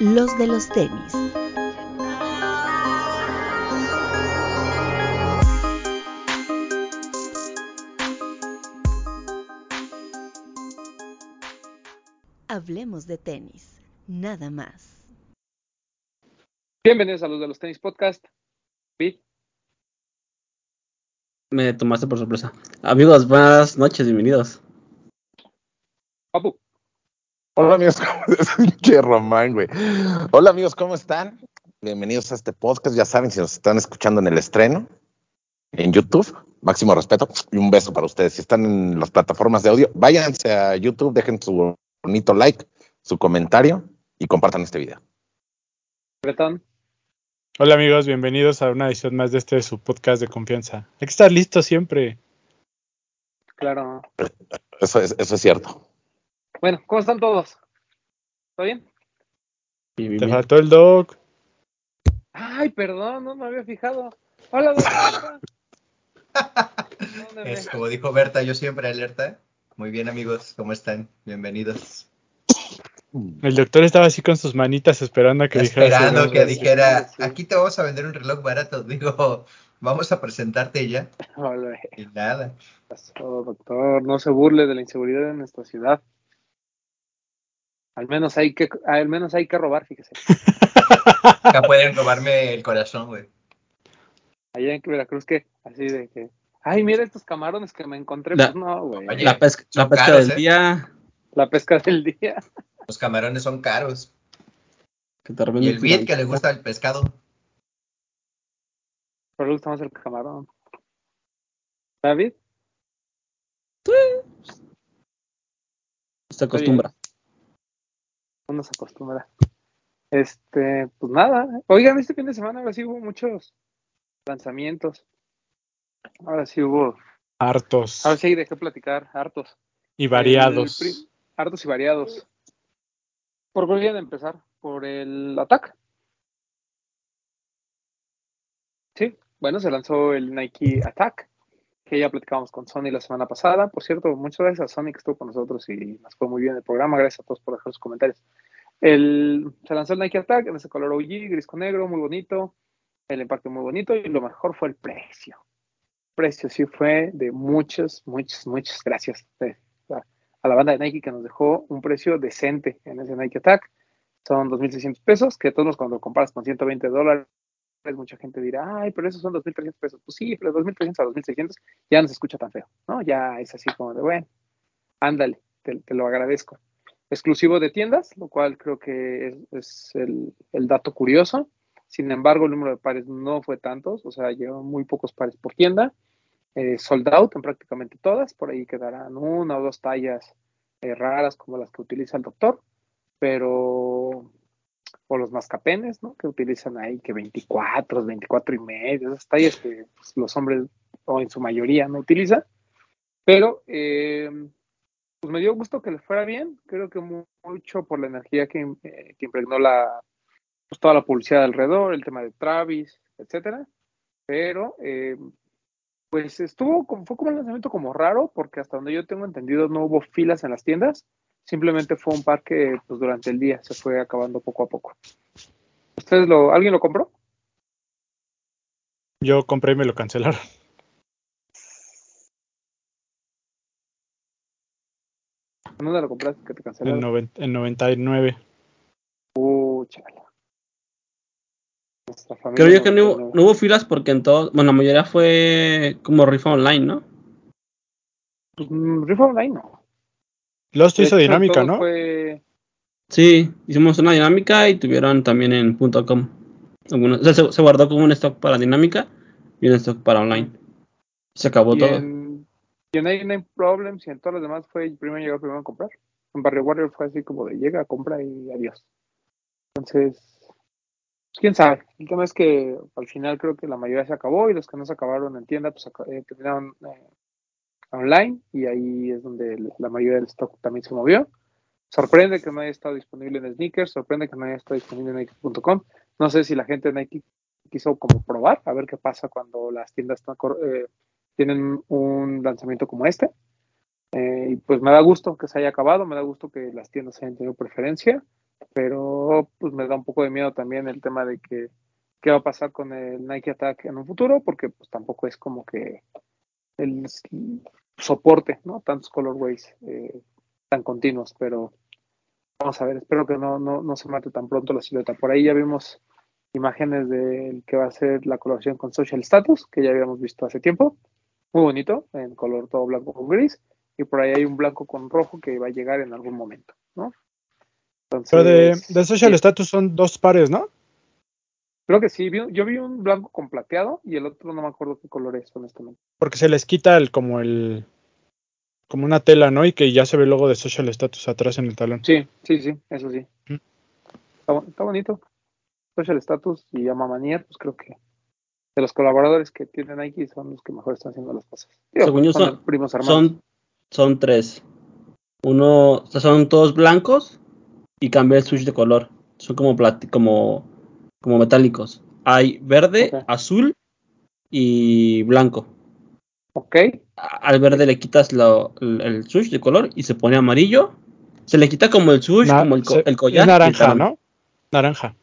los de los tenis. Hablemos de tenis, nada más. Bienvenidos a los de los tenis podcast. Pete, Me tomaste por sorpresa. Amigos, buenas noches, bienvenidos. Papu, Hola amigos, ¿cómo es? Pinche Román, güey. Hola amigos, ¿cómo están? Bienvenidos a este podcast. Ya saben, si nos están escuchando en el estreno, en YouTube, máximo respeto y un beso para ustedes. Si están en las plataformas de audio, váyanse a YouTube, dejen su bonito like, su comentario y compartan este video. Bretón, Hola amigos, bienvenidos a una edición más de este su podcast de confianza. Hay que estar listo siempre. claro. Eso es, eso es cierto. Bueno, ¿cómo están todos? ¿Todo bien? Te bien. faltó el dog. Ay, perdón, no me había fijado. Hola, doctor. ¿Dónde me- Es como dijo Berta, yo siempre alerta. Muy bien amigos, ¿cómo están? Bienvenidos. El doctor estaba así con sus manitas esperando a que dijera. Esperando que dijera, aquí te vamos a vender un reloj barato. Digo, vamos a presentarte ya. Hola, Y nada. ¿qué pasó, doctor? No se burle de la inseguridad en nuestra ciudad. Al menos hay que, al menos hay que robar, fíjese. Acá pueden robarme el corazón, güey. Allá en Veracruz, que así de que, ay, mira estos camarones que me encontré. La- Pues no, güey. Oye, La pesca, la pesca caros, del ¿eh? día. La pesca del día. Los camarones son caros. Que Y el beat que le gusta el pescado. Pero le gusta más el camarón. ¿David? Se acostumbra. Uno se acostumbra. Este, pues nada. Oigan, este fin de semana ahora sí hubo muchos lanzamientos. Ahora sí hubo. Hartos Ahora sí dejé platicar, hartos. y variados. El hartos y variados. ¿Por qué querían empezar? ¿Por el Attack? Sí, bueno, se lanzó el Nike Attack, que ya platicábamos con Sony la semana pasada. Por cierto, muchas gracias a Sony que estuvo con nosotros y nos fue muy bien el programa. Gracias a todos por dejar sus comentarios. El, se lanzó el Nike Attack en ese color OG, gris con negro, muy bonito. El empaque muy bonito y lo mejor fue el precio. El precio sí fue de muchas, muchas, muchas gracias a- la banda de Nike que nos dejó un precio decente en ese Nike Attack. Son 2.600 pesos, que todos cuando comparas con 120 dólares, mucha gente dirá, ay, pero esos son 2.300 pesos. Pues sí, pero 2.300 a 2.600 ya no se escucha tan feo, ¿no? Ya es así como de, bueno, ándale, te, lo agradezco. Exclusivo de tiendas, lo cual creo que es, el, dato curioso. Sin embargo, el número de pares no fue tantos, o sea, llevan muy pocos pares por tienda. Eh, sold out en prácticamente todas, por ahí quedarán una o dos tallas eh, raras como las que utiliza el doctor, pero o los mascapenes, ¿no? Que utilizan ahí que 24, 24 y medio, esas tallas que pues, los hombres o en su mayoría no utilizan. Pero eh, pues me dio gusto que le fuera bien, creo que mu- mucho por la energía que, eh, que impregnó la pues, toda la publicidad alrededor, el tema de Travis, etcétera. Pero eh, pues estuvo fue como un lanzamiento como raro, porque hasta donde yo tengo entendido no hubo filas en las tiendas, simplemente fue un par que pues durante el día se fue acabando poco a poco. ¿Ustedes lo, alguien lo compró? Yo compré y me lo cancelaron. ¿En ¿Dónde lo compraste que te En, cancelaron? noven- en 99. Uh, familia Creo yo que no, hubo- 99. no hubo filas porque en todo. Bueno, la mayoría fue como rifa online, ¿no? Pues, mm, rifa online no. Lost hizo dinámica, ¿no? Fue, Sí, hicimos una dinámica y tuvieron también en .com. Algunos, o sea, se, se guardó como un stock para dinámica y un stock para online. Se acabó y todo. en, y en Nine Problems y en todas las demás fue el primero llegar, primero en comprar. En Barrio Warrior fue así como de llega, compra y adiós. Entonces, pues, quién sabe. El tema es que al final creo que la mayoría se acabó y los que no se acabaron en tienda, pues aca- eh, terminaron eh, online y ahí es donde la mayoría del stock también se movió. Sorprende que no haya estado disponible en sneakers, sorprende que no haya estado disponible en Nike.com. No sé si la gente de Nike quiso como probar, a ver qué pasa cuando las tiendas eh, tienen un lanzamiento como este. Eh, y pues me da gusto que se haya acabado, me da gusto que las tiendas hayan tenido preferencia, pero pues me da un poco de miedo también el tema de que qué va a pasar con el Nike Attack en un futuro, porque pues tampoco es como que el soporte, ¿no? Tantos colorways eh, tan continuos, pero vamos a ver, espero que no, no, no se mate tan pronto la silueta. Por ahí ya vimos imágenes del que va a ser la colaboración con Social Status, que ya habíamos visto hace tiempo. Muy bonito, en color todo blanco con gris. Y por ahí hay un blanco con rojo que va a llegar en algún momento, ¿no? Entonces, Pero de, de Social sí, Status son dos pares, ¿no? Creo que sí, vi- yo vi un blanco con plateado y el otro no me acuerdo qué color es, honestamente. Porque se les quita el, como el como una tela, ¿no? Y que ya se ve el logo de Social Status atrás en el talón. Sí, sí, sí, eso sí. Mm. Está, bo- está bonito. Social Status y Yamamanier, pues creo que de los colaboradores que tienen Nike son los que mejor están haciendo las cosas. Digo, Según yo son- primos hermanos. Son, son tres. Uno, o sea, son todos blancos y cambia el switch de color. Son como plati- como, como metálicos. Hay verde, azul y blanco. Ok, Al verde le quitas lo- el, el switch de color y se pone amarillo. Se le quita como el switch, Na- como el, co- se- el collar. es naranja. ¿no? Naranja.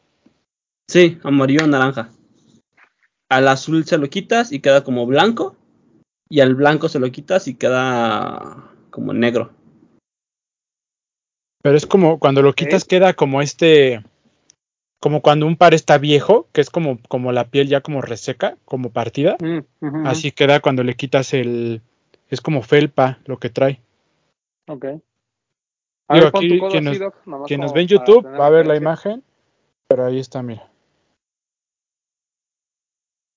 Sí, amarillo naranja. Al azul se lo quitas y queda como blanco. Y al blanco se lo quitas y queda como negro. Pero es como cuando lo quitas queda como este como cuando un par está viejo, que es como como la piel ya como reseca, como partida. Mm. Así queda cuando le quitas el es como felpa lo que trae. Ok. Digo, aquí quien nos- Quien nos ve en YouTube va a ver la imagen, pero ahí está, mira.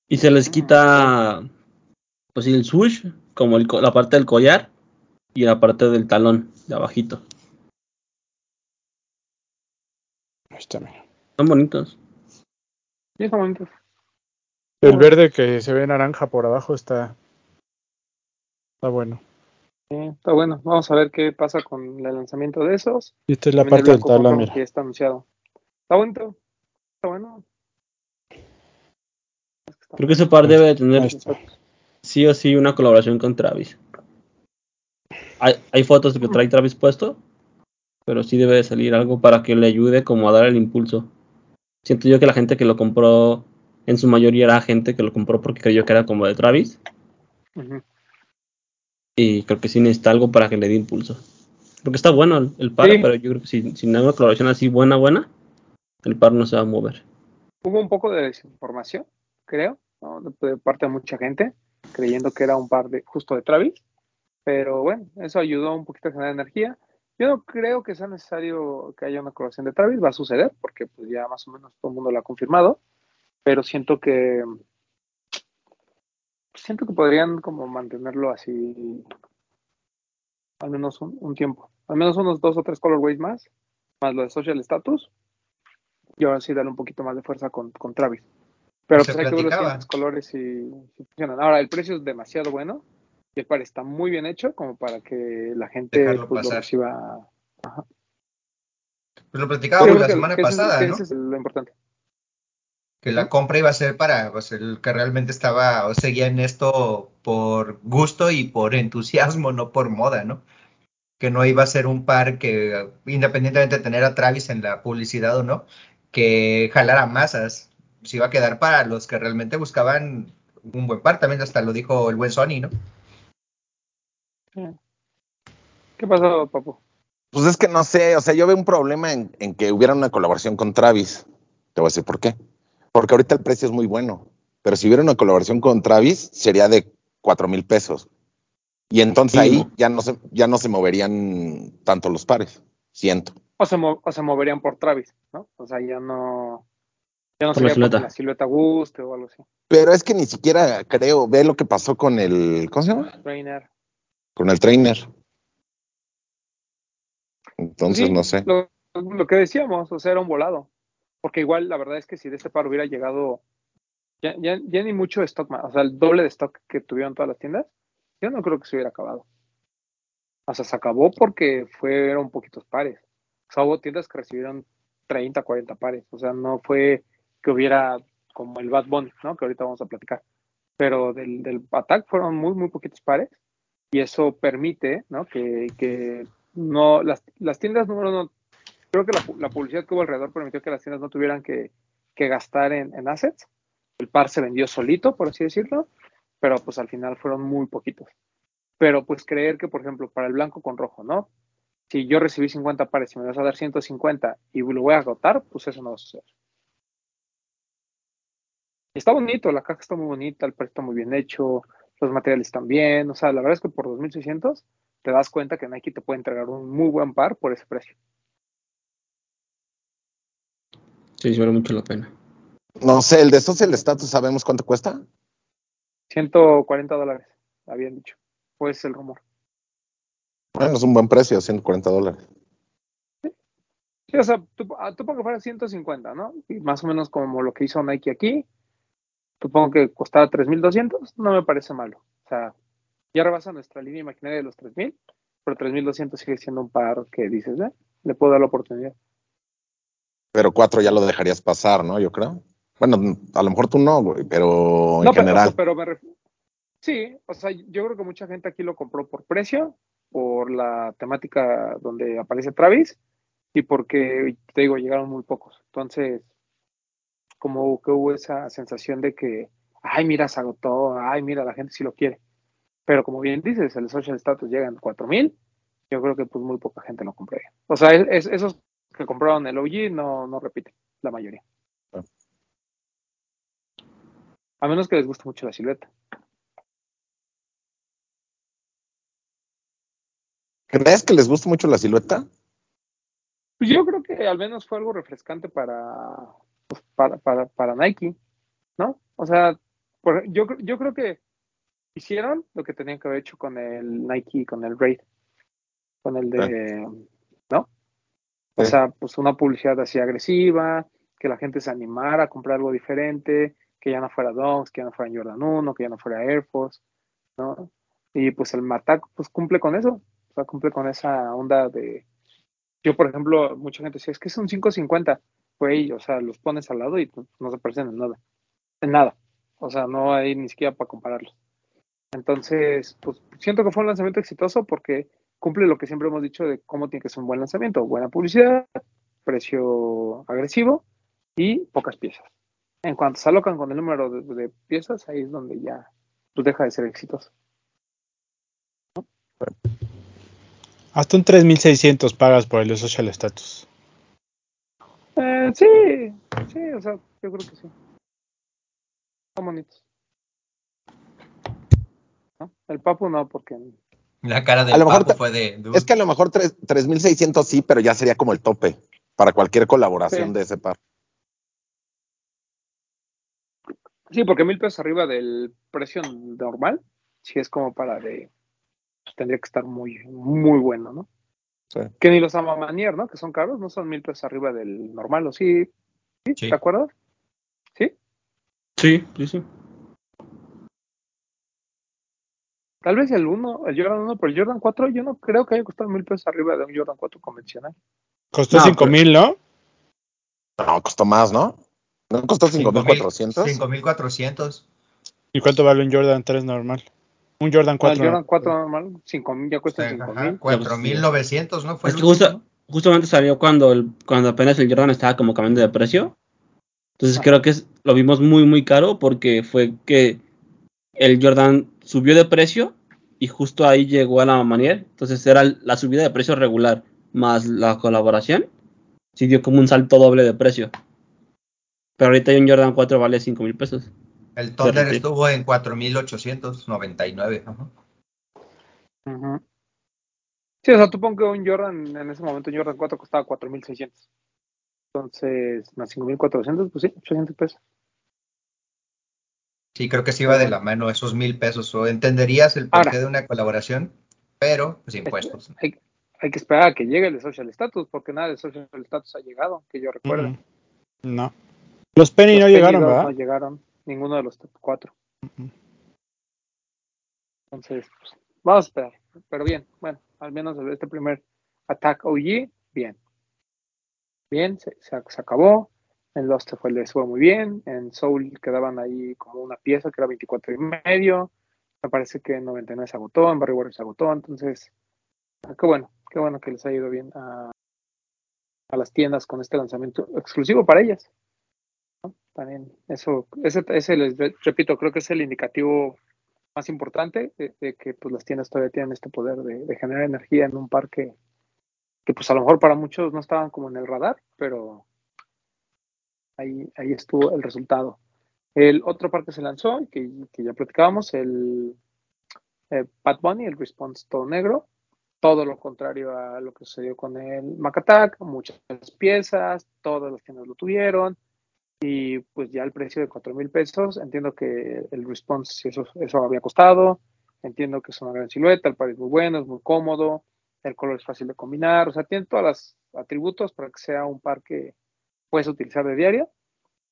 Y se les Mm, quita, pues el switch, como el la parte del collar y la parte del talón de abajito. Ahí está, mira. Son bonitos. Sí, está bonito. El verde que se ve naranja por abajo está está bueno. Sí, está bueno. Vamos a ver qué pasa con el lanzamiento de esos. Y esta es la También parte del rojo mira. que está anunciado. Está bonito. Está bueno. Creo que ese par debe de tener sí o sí una colaboración con Travis. Hay, hay fotos de que trae Travis puesto, pero sí debe de salir algo para que le ayude como a dar el impulso. Siento yo que la gente que lo compró, en su mayoría era gente que lo compró porque creyó que era como de Travis. Y creo que sí necesita algo para que le dé impulso. Porque está bueno el, el par, Sí. pero yo creo que si, sin una colaboración así buena, buena, el par no se va a mover. Hubo un poco de desinformación, creo, de parte de mucha gente, creyendo que era un par de justo de Travis. Pero bueno, eso ayudó un poquito a generar energía. Yo no creo que sea necesario que haya una colaboración de Travis, va a suceder, porque pues ya más o menos todo el mundo lo ha confirmado. Pero siento que siento que podrían como mantenerlo así al menos un, un tiempo. Al menos unos dos o tres colorways más, más lo de social status. Y ahora sí darle un poquito más de fuerza con, con Travis. Pero pues hay que ver los colores y si funcionan. Ahora, el precio es demasiado bueno y el par está muy bien hecho como para que la gente pues, lo reciba. Pues lo platicábamos la que- semana que es- pasada, que ¿no? ese es lo importante. Que la compra iba a ser para pues, el que realmente estaba o seguía en esto por gusto y por entusiasmo, no por moda, ¿no? Que no iba a ser un par que, independientemente de tener a Travis en la publicidad o no, que jalara masas. Se iba a quedar para los que realmente buscaban un buen par. También hasta lo dijo el buen Sony, ¿no? ¿Qué pasó, papu? Pues es que no sé, o sea, yo veo un problema en, en que hubiera una colaboración con Travis. Te voy a decir por qué. Porque ahorita el precio es muy bueno. Pero si hubiera una colaboración con Travis, sería de cuatro mil pesos. Y entonces ahí ya no se, ya no se moverían tanto los pares. Siento. O se, mo- o se moverían por Travis, ¿no? O sea, ya no. Ya no Por la sería porque silueta. la silueta guste o algo así. Pero es que ni siquiera creo, ve lo que pasó con el, ¿cómo se llama? Trainer. Con el trainer. Entonces, Sí, no sé. Lo, lo que decíamos, o sea, era un volado. Porque igual la verdad es que si de este par hubiera llegado ya, ya, ya ni mucho stock más, o sea, el doble de stock que tuvieron todas las tiendas, yo no creo que se hubiera acabado. O sea, se acabó porque fueron poquitos pares. O sea, hubo tiendas que recibieron 30, 40 pares. O sea, no fue que hubiera como el Bad Bunny, ¿no? Que ahorita vamos a platicar. Pero del, del Attack fueron muy, muy poquitos pares. Y eso permite, ¿no? Que, que no, las, tiendas número creo que la, publicidad que hubo alrededor permitió que las tiendas no tuvieran que, gastar en, en, assets. El par se vendió solito, por así decirlo, pero pues al final fueron muy poquitos. Pero pues creer que, por ejemplo, para el blanco con rojo, ¿no? Si yo recibí 50 pares y me vas a dar 150 y lo voy a agotar, pues eso no va a suceder. Está bonito, la caja está muy bonita, el precio está muy bien hecho, los materiales están bien, o sea, la verdad es que por 2600 te das cuenta que Nike te puede entregar un muy buen par por ese precio. Sí, sí vale mucho la pena. No sé, el de Social Status, ¿sabemos cuánto cuesta? 140 dólares, habían dicho. Pues el rumor. Bueno, es un buen precio, 140 dólares. Sí, sí o sea, tú, tú pongo que fuera 150, ¿no? Y más o menos como lo que hizo Nike aquí, supongo que costaba 3.200, no me parece malo. O sea, ya rebasa nuestra línea imaginaria de los 3.000, pero 3.200 sigue siendo un par que dices, eh, le puedo dar la oportunidad. Pero cuatro ya lo dejarías pasar, ¿no? Yo creo. Bueno, a lo mejor tú no, güey, pero en no, general. Pero, pero me sí, o sea, yo creo que mucha gente aquí lo compró por precio, por la temática donde aparece Travis y porque, te digo, llegaron muy pocos. Entonces, como que hubo esa sensación de que, ay, mira, se agotó, ay, mira, la gente sí lo quiere. Pero como bien dices, el social status llega en 4000, yo creo que pues muy poca gente lo compraría. O sea, es, esos que compraron el OG no, no repiten, la mayoría. A menos que les guste mucho la silueta. ¿Crees que les gusta mucho la silueta? Pues yo creo que al menos fue algo refrescante para, pues, para, para, para, Nike, ¿no? O sea, por, yo, yo creo que hicieron lo que tenían que haber hecho con el Nike, con el Raid, con el de, ¿no? O sea, pues una publicidad así agresiva, que la gente se animara a comprar algo diferente, que ya no fuera Dunks, que ya no fuera Jordan 1, que ya no fuera Air Force, ¿no? Y pues el Matac pues cumple con eso, o sea, cumple con esa onda de... Yo, por ejemplo, mucha gente decía, es que es un 550, güey, o sea, los pones al lado y pues, no se parecen en nada, en nada, o sea, no hay ni siquiera para compararlos. Entonces, pues siento que fue un lanzamiento exitoso porque cumple lo que siempre hemos dicho de cómo tiene que ser un buen lanzamiento, buena publicidad, precio agresivo y pocas piezas. En cuanto se alocan con el número de, piezas, ahí es donde ya pues, deja de ser exitoso. Hasta un 3600 pagas por el social status. Eh, sí, sí, o sea, yo creo que sí. Son bonitos. ¿No? El papu no, porque. La cara del a lo mejor papu fue de. Es que a lo mejor 3600 sí, pero ya sería como el tope para cualquier colaboración Sí. de ese par. Sí, porque mil pesos arriba del precio normal, sí es como para de. Tendría que estar muy, muy bueno, ¿no? Sí. Que ni los Amamanier, ¿no? Que son caros, no son mil pesos arriba del normal, ¿o sí? ¿Sí? Sí. ¿Te acuerdas? ¿Sí? Sí, sí, sí. Tal vez el 1, el Jordan 1, pero el Jordan 4 yo no creo que haya costado mil pesos arriba de un Jordan 4 convencional. Costó No, 5000, ¿no? No, costó más, ¿no? ¿No costó 5400? 5400. ¿Y cuánto vale un Jordan 3 normal? Un Jordan No, 4. el Jordan 4 normal, 5 mil, ya cuesta 5 Ajá, mil. 4900, ¿no? Fue Es que justo, justamente salió cuando, el, cuando apenas el Jordan estaba como cambiando de precio. Entonces Ajá. creo que es- lo vimos muy, muy caro porque fue que el Jordan subió de precio y justo ahí llegó a la manier. Entonces era la subida de precio regular más la colaboración. Sí dio como un salto doble de precio. Pero ahorita un Jordan 4 vale 5 mil pesos. El Thunder estuvo en 4899. Ajá. Ujú. Sí, o sea, tú pon que un Jordan, en ese momento un Jordan 4 costaba 4600. Entonces, más 5400, pues sí, 800 pesos. Sí, creo que sí iba de la mano esos mil pesos. O entenderías el porqué Ahora. de una colaboración, pero pues impuestos. Hay, hay que esperar a que llegue el Social Status, porque nada de Social Status ha llegado, que yo recuerdo. Mm, No. Los Penny Los no Penny llegaron, ¿verdad? No llegaron, ninguno de los top 4. Ujú. Entonces, pues, vamos a esperar. Pero bien, bueno, al menos este primer Attack OG, bien. Bien, se, se, se acabó. En Lost fue, les fue muy bien. En Soul quedaban ahí como una pieza que era 24 y medio. Me parece que en 99 se agotó, en Barry Warriors se agotó. Entonces, qué bueno, qué bueno que les ha ido bien a, a las tiendas con este lanzamiento exclusivo para ellas. También eso, ese, ese les re- repito, creo que es el indicativo más importante de, que pues las tiendas todavía tienen este poder de, generar energía en un parque que pues a lo mejor para muchos no estaban como en el radar, pero ahí, ahí estuvo el resultado. El otro parque se lanzó, que, que ya platicábamos, el eh, Bad Bunny, el Response todo negro, todo lo contrario a lo que sucedió con el Macatak, muchas piezas, todas las tiendas lo tuvieron, y pues ya el precio de cuatro mil pesos, entiendo que el Response eso, eso había costado, entiendo que es una gran silueta, el par es muy bueno, es muy cómodo, el color es fácil de combinar, o sea, tiene todos los atributos para que sea un par que puedes utilizar de diario,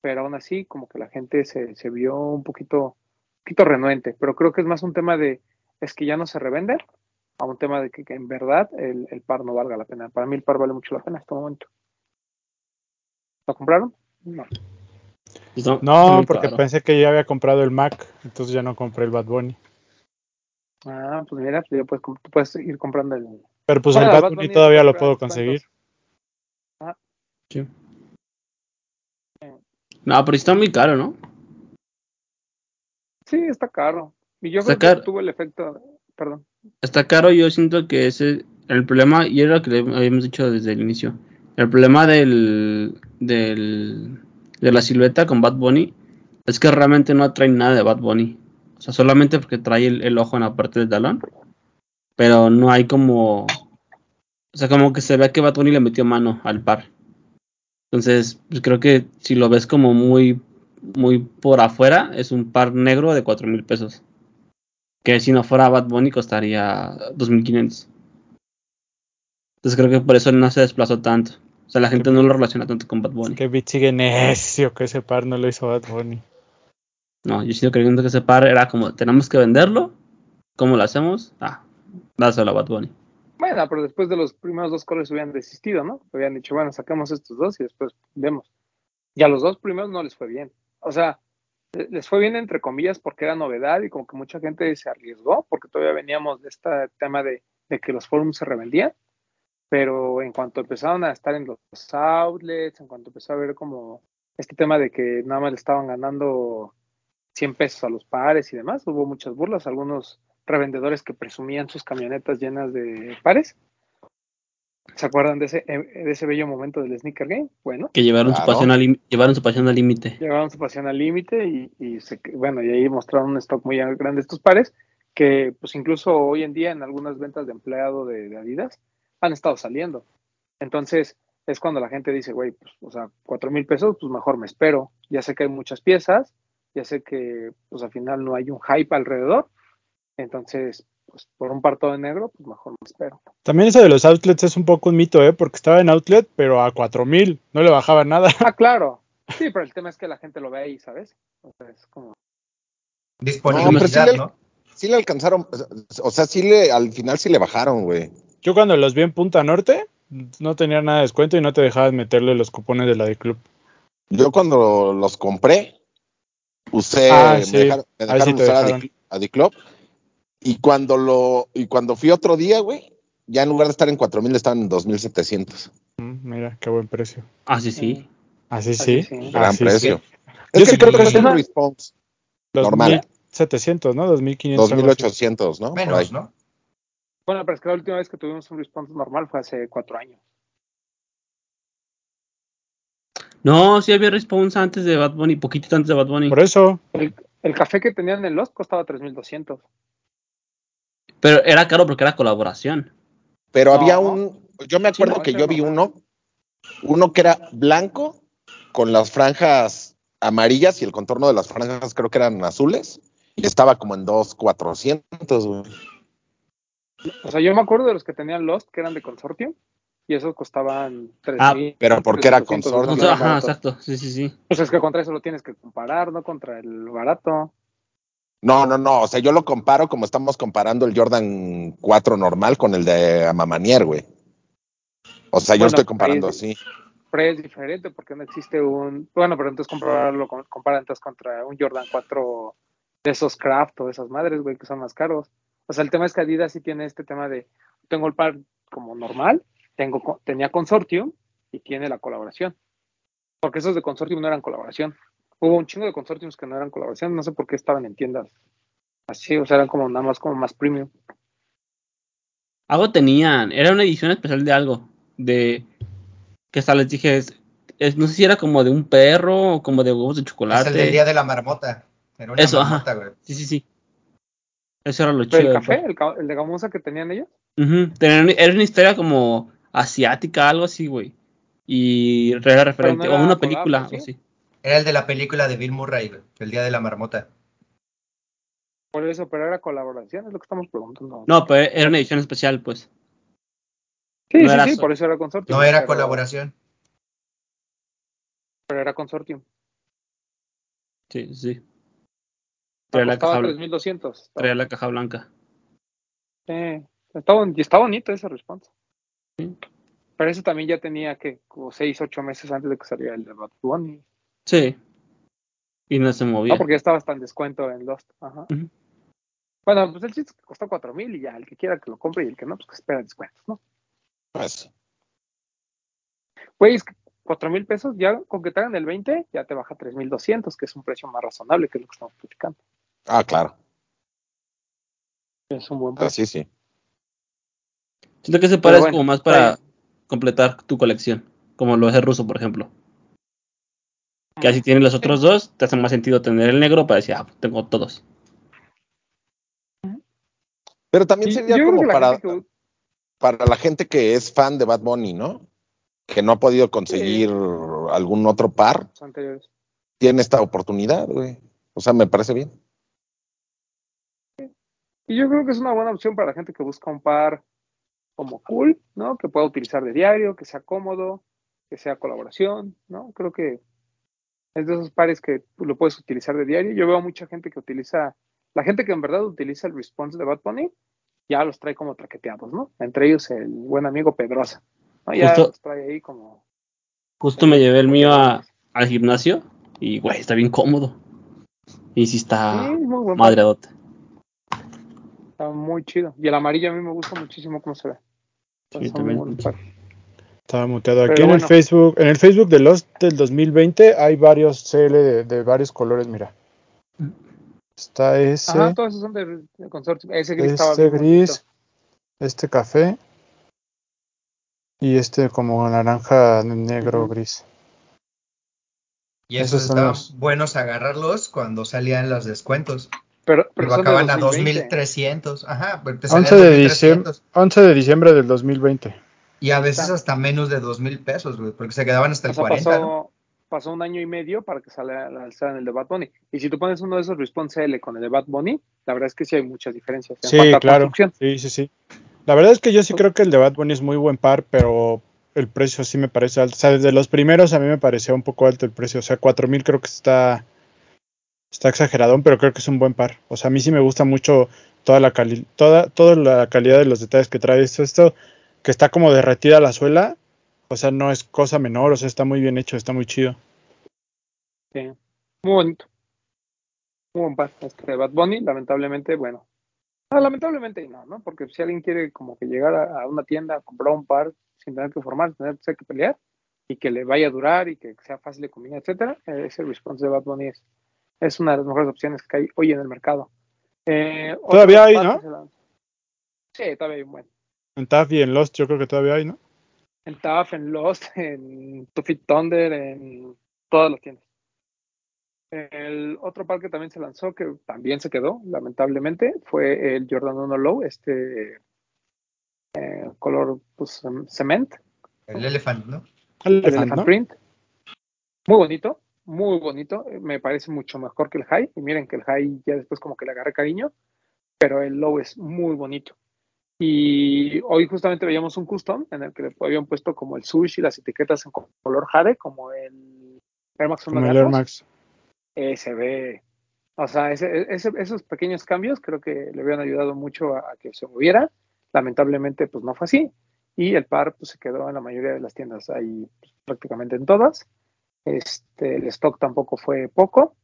pero aún así como que la gente se, se vio un poquito, un poquito renuente, pero creo que es más un tema de, es que ya no se revende, a un tema de que, que en verdad el, el par no valga la pena. Para mí el par vale mucho la pena en este momento. ¿Lo compraron? No. No, porque caro. pensé que ya había comprado el Mac, entonces ya no compré el Bad Bunny. Ah, pues mira, pues ya puedes, puedes ir comprando el... Pero pues Bueno, el Bad Bad Bunny Bunny todavía lo puedo conseguir. Sí. No, pero está muy caro, ¿no? Sí, está caro. Y yo Está creo que tuvo el efecto, perdón. Está caro, yo siento que ese el problema, y era lo que le habíamos dicho desde el inicio. El problema del, del de la silueta con Bad Bunny es que realmente no trae nada de Bad Bunny. O sea, solamente porque trae el, el ojo en la parte del talón. Pero no hay como. O sea, como que se ve que Bad Bunny le metió mano al par. Entonces, pues creo que si lo ves como muy, muy por afuera, es un par negro de cuatro mil pesos. Que si no fuera Bad Bunny costaría 2500. Entonces creo que por eso no se desplazó tanto. O sea, la gente no lo relaciona tanto con Bad Bunny. Que Beat sigue necio que ese par no lo hizo Bad Bunny. No, yo sigo creyendo que ese par era como, tenemos que venderlo. ¿Cómo lo hacemos? Ah, dáselo a Bad Bunny. Bueno, pero después de los primeros dos colores hubieran desistido, ¿no? Habían dicho, bueno, sacamos estos dos y después vemos. Y a los dos primeros no les fue bien. O sea, le- les fue bien entre comillas porque era novedad y como que mucha gente se arriesgó porque todavía veníamos de este tema de, de que los forums se revendían. Pero en cuanto empezaron a estar en los outlets, en cuanto empezó a ver como este tema de que nada más le estaban ganando 100 pesos a los pares y demás, hubo muchas burlas, algunos revendedores que presumían sus camionetas llenas de pares. ¿Se acuerdan de ese, de ese bello momento del Sneaker Game? Bueno, Que llevaron su pasión al llevaron su pasión al límite. llevaron su pasión al límite y, y se- bueno, y ahí mostraron un stock muy grande de estos pares que pues incluso hoy en día en algunas ventas de empleado de, de Adidas han estado saliendo. Entonces es cuando la gente dice, güey, pues, o sea, cuatro mil pesos, pues mejor me espero. Ya sé que hay muchas piezas, ya sé que pues al final no hay un hype alrededor. Entonces, pues por un par todo de negro, pues mejor me espero. También eso de los outlets es un poco un mito, ¿eh? Porque estaba en outlet, pero a 4000, no le bajaba nada. Ah, claro. Sí, pero el tema es que la gente lo ve ahí, ¿sabes? O sea, es como... Disponibilidad, No, pero sí ¿no? Sí le alcanzaron, o sea, sí le, al final sí le bajaron, güey. Yo cuando los vi en Punta Norte, no tenía nada de descuento y no te dejaban meterle los cupones de la de club. Yo cuando los compré, usé, Ah, me sí. dejaron, me sí dejaron usar dejaron. Y cuando lo, y cuando fui otro día, güey, ya en lugar de estar en 4000 estaban en 2700. Mm, mira, qué buen precio. Ah, sí, sí. Así Así sí. sí. Gran así precio. sí. Es Yo que sí creo que es es un una- response. Normal. 2700, ¿no? 2500. algo así. 2800, ¿no? Menos, ¿no? Bueno, pero es que la última vez que tuvimos un response normal fue hace cuatro años. No, sí había response antes de Bad Bunny, poquitito antes de Bad Bunny. Por eso, El, el café que tenían en Lost costaba 3.200. Pero era caro porque era colaboración. Pero No. había un, yo me acuerdo no, que yo vi no. uno, uno que era blanco con las franjas amarillas y el contorno de las franjas creo que eran azules y estaba como en 2,400, güey. O sea, yo me acuerdo de los que tenían Lost, que eran de consortium, y esos costaban 3.000. Ah, pero porque era 3.200, consortium. esos eran Ajá, baratos. exacto. Sí, sí, sí. Pues es que contra eso lo tienes que comparar, ¿no? Contra el barato. No, no, no, o sea, yo lo comparo como estamos comparando el Jordan 4 normal con el de Amamanier, güey. O sea, yo Bueno, estoy comparando así. Pero es diferente porque no existe un... Bueno, pero entonces compararlo, con- compara entonces contra un Jordan 4 de esos craft o de esas madres, güey, que son más caros. O sea, el tema es que Adidas sí tiene este tema de... Tengo el par como normal, tengo tenía consortium y tiene la colaboración. Porque esos de consortium no eran colaboración. Hubo un chingo de consortiums que no eran colaboración, no sé por qué estaban en tiendas así, o sea, eran como nada más como más premium. Algo tenían, era una edición especial de algo, de que hasta les dije, es, es- no sé si era como de un perro o como de huevos de Es chocolate. el del día de la marmota. Era una Eso, ajá. marmota, güey. Sí, sí, sí. Eso era lo Pero chido. el del café, el, ca- el de gamuza que tenían ellos, tenían- era una historia como asiática, algo así, güey. Y era referente, no o una película, ¿o sí? o sí. Era el de la película de Bill Murray. El día de la marmota. por eso, pero era colaboración, es lo que estamos preguntando. No, pero era una edición especial, pues. sí, no sí, era sí, so- por eso era consortium. No era pero- colaboración. Pero era consortium. Sí, sí. Traía la, Costaba caja, blan- 3200. traía la caja blanca. Sí, está, y está bonito ese response. Sí. Pero eso también ya tenía que como 6, 8 meses antes de que saliera el de Bad Bunny. Sí. Y no se movía. No, porque ya estaba hasta en descuento en Lost. Ajá. Bueno, pues el chiste es que costó 4000 y ya el que quiera que lo compre y el que no, pues que espera descuentos, ¿no? Pues, Güey, es que 4000 pesos ya con que te hagan el 20 ya te baja 3200, que es un precio más razonable que lo que estamos platicando. Ah, claro. Es un buen precio. Así sí. Siento que ese par es bueno, como más para completar tu colección. Como lo es el ruso, por ejemplo. Que así tienen los otros dos, te hace más sentido tener el negro para decir, ah, tengo todos. Pero también Y sería como para, que- para la gente que es fan de Bad Bunny, ¿no? Que no ha podido conseguir algún otro par, los anteriores. tiene esta oportunidad, güey. O sea, me parece bien. Y yo creo que es una buena opción para la gente que busca un par como cool, ¿no? Que pueda utilizar de diario, que sea cómodo, que sea colaboración, ¿no? Creo que es de esos pares que lo puedes utilizar de diario. Yo veo mucha gente que utiliza, la gente que en verdad utiliza el response de Bad Bunny, ya los trae como traqueteados, ¿no? Entre ellos el buen amigo Pedrosa, ¿no? Ya Justo- los trae ahí como... Justo me llevé el mío a- al gimnasio y, güey, está bien cómodo. Y sí está Sí, madreadote. Está muy chido. Y el amarillo a mí me gusta muchísimo cómo se ve. Sí, también. Estaba muteado. Aquí Pero en el. Facebook, en el Facebook de Lost del 2020 hay varios CL de, de varios colores, mira. Está ese, Ajá, todos esos son de, de consorcio. Ese gris estaba este bien gris, bonito. este café y este como naranja negro gris. Y esos estaban los- buenos agarrarlos cuando salían los descuentos. Pero, pero de acaban a 2020. 2300. Ajá, pero te salían 11 de, diciembre, 2300. 11 de diciembre del 2020. Y a veces hasta menos de 2000 pesos, güey, porque se quedaban hasta O el sea, 40, pasó, ¿no? pasó un año y medio para que salga en el de Bad Bunny. Y si tú pones uno de esos Response L con el de Bad Bunny, la verdad es que sí hay muchas diferencias. En Sí, cuanto a claro. construcción. Sí, sí, sí. La verdad es que yo sí creo que el de Bad Bunny es muy buen par, pero el precio sí me parece alto. O sea, desde los primeros a mí me parecía un poco alto el precio. O sea, 4000 creo que está está exageradón, pero creo que es un buen par. O sea, a mí sí me gusta mucho toda la cali toda toda la calidad de los detalles que trae esto, esto que está como derretida la suela. O sea, no es cosa menor, o sea, está muy bien hecho, está muy chido. Sí. Muy bonito. Muy buen par. Este Bad Bunny, lamentablemente, bueno. No, lamentablemente no, ¿no? Porque si alguien quiere como que llegar a, a una tienda comprar un par sin tener que formar, sin tener que pelear, y que le vaya a durar y que sea fácil de combinar, etcétera, eh, ese response de Bad Bunny es, es una de las mejores opciones que hay hoy en el mercado. Eh, Todavía hay, ¿no? Sí, todavía hay un buen. En TAF y en Lost yo creo que todavía hay, ¿no? En TAF, en Lost, en Two Feet Thunder, en todas las tiendas. El otro par que también se lanzó, que también se quedó, lamentablemente, fue el Jordan 1 Low, este eh, color pues, cem- cement, El Elephant, ¿no? el Elephant, Elephant ¿no? Print. Muy bonito, muy bonito. Me parece mucho mejor que el High. Y miren que el High ya después como que le agarré cariño, pero el Low es muy bonito. Y hoy justamente veíamos un custom en el que le habían puesto como el sushi, las etiquetas en color jade, como el Air Max Como el Air. Max. Eh, se ve, o sea, ese- ese- esos pequeños cambios creo que le habían ayudado mucho a, a que se moviera. Lamentablemente, pues no fue así. Y el par pues, se quedó en la mayoría de las tiendas, ahí pues, prácticamente en todas. Este, el stock tampoco fue poco.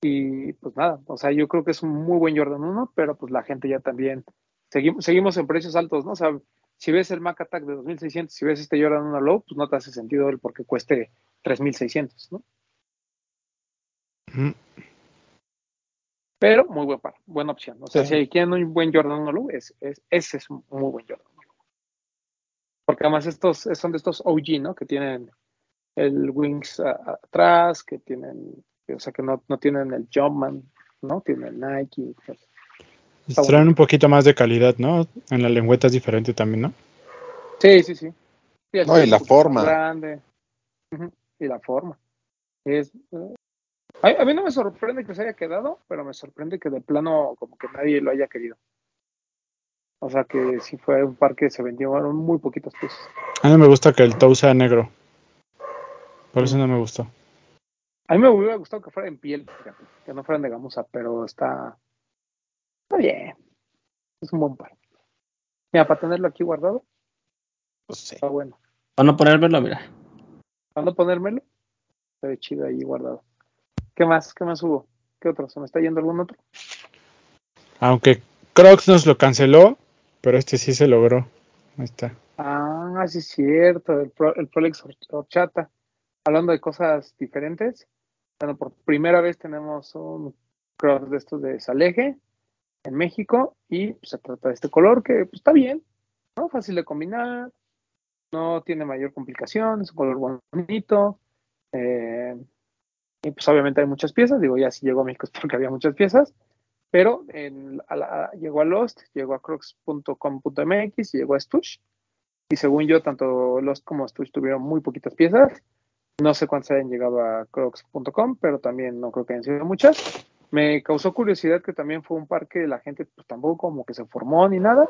Y pues nada, o sea, yo creo que es un muy buen Jordan 1, pero pues la gente ya también, seguimos, seguimos en precios altos, ¿no? O sea, si ves el Mac Attack de 2600, si ves este Jordan 1 Low, pues no te hace sentido el porque cueste 3600, ¿no? Pero muy buen par, buena opción. O sea, Sí. si quieren un buen Jordan 1 Low, es, es- ese es un muy buen Jordan 1 Low. Porque además estos son de estos OG, ¿no? Que tienen el Wings a- a- atrás, que tienen, o sea, que no, no tienen el Jumpman, ¿no? Tienen Nike. pues. Y traen bueno. un poquito más de calidad, ¿no? En la lengüeta es diferente también, ¿no? Sí, sí, sí. El No, y la forma. Grande. Y la forma. Es, eh, a, a mí no me sorprende que se haya quedado, pero me sorprende que de plano como que nadie lo haya querido. O sea que sí fue un par que se vendió en muy poquitos pesos. A mí me gusta que el toe sea negro. Por eso no me gustó. A mí me hubiera gustado que fuera en piel, fíjate, que no fueran de gamuza, pero está, está bien. Es un buen par. Mira, para tenerlo aquí guardado, Pues sí. está bueno. Para no ponérmelo, mira. Cuando ponérmelo, se ve chido ahí guardado. ¿Qué más? ¿Qué más hubo? ¿Qué otro? ¿Se me está yendo algún otro? Aunque Crocs nos lo canceló, pero este sí se logró. Ahí está. Ah, sí es cierto, el, Pro, el Prolex Horchata. Hablando de cosas diferentes, bueno, por primera vez tenemos un cross de estos de Saleje en México y pues, se trata de este color que pues, está bien, ¿no? Fácil de combinar, no tiene mayor complicación, es un color bonito. eh, y pues obviamente hay muchas piezas, digo, ya si llegó a México es porque había muchas piezas, pero a llegó a Lost, llegó a crocs.com.mx llegó a Stush. Y según yo, tanto Lost como Stush tuvieron muy poquitas piezas. No sé cuántas hayan llegado a crocs.com, pero también no creo que hayan sido muchas. Me causó curiosidad que también fue un par que la gente pues, tampoco como que se formó ni nada,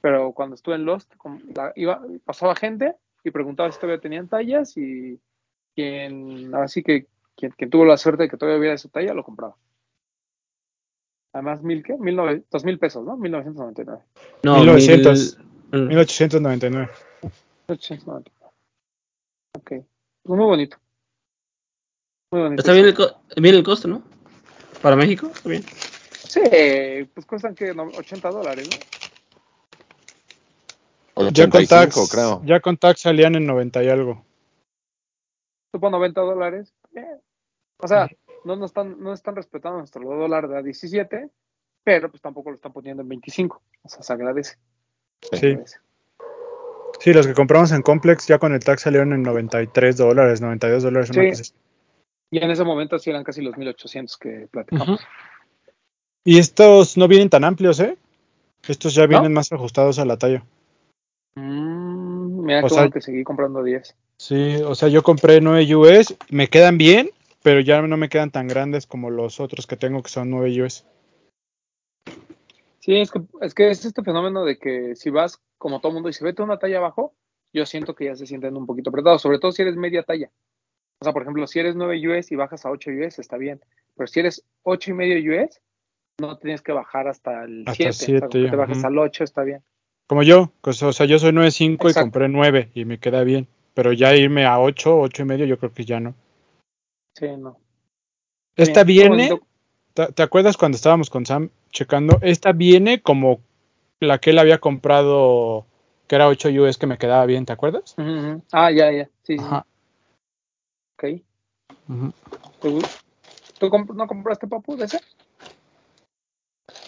pero cuando estuve en Lost, como la- iba, pasaba gente y preguntaba si todavía tenían tallas y quien, así que quien, quien tuvo la suerte de que todavía hubiera su talla, lo compraba. Además, mil qué? Mil nove- dos mil pesos, ¿no? 1999. No, 1900. mil- 1899. 899. Ok. Pues muy bonito. Muy bonito. Está bien el, co- bien el costo, ¿no? Para México, está bien. Sí, pues cuestan que no- 80 dólares, ¿no? Ya con 85, tax, creo. ya con tax salían en 90 y algo. Supo 90 dólares. bien. O sea, no, no, están, no están respetando nuestro dólar de a 17, pero pues tampoco lo están poniendo en 25. O sea, se agradece. se Sí. agradece. Sí, los que compramos en Complex ya con el tax salieron en 93 dólares, 92 dólares. Sí. Y en ese momento sí eran casi los 1800 que platicamos. Y estos no vienen tan amplios, ¿eh? Estos ya ¿No? vienen más ajustados a la talla. Mm, mira O sea- que seguí comprando 10. Sí, o sea, yo compré 9 US, me quedan bien, pero ya no me quedan tan grandes como los otros que tengo que son 9 US. Sí, es que, es que es este fenómeno de que si vas como todo mundo y si vete una talla abajo, yo siento que ya se sienten un poquito apretados, sobre todo si eres media talla. O sea, por ejemplo, si eres 9 US y bajas a 8 US, está bien. Pero si eres 8 y medio US, no tienes que bajar hasta el Hasta 7. o sea, siete, con que te bajes ujú. al 8 está bien. Como yo, pues, o sea, yo soy 9.5 y compré 9 y me queda bien. Pero ya irme a 8, 8 y medio, yo creo que ya no. Sí, no. Esta Bien, viene, bonito. ¿te, te acuerdas cuando estábamos con Sam checando? Esta viene como la que él había comprado, que era 8 US, que me quedaba bien, ¿te acuerdas? Ah, ya, ya. Sí, sí. Ok. Ujú. ¿Te gu- ¿Tú comp- no compraste papu de ese?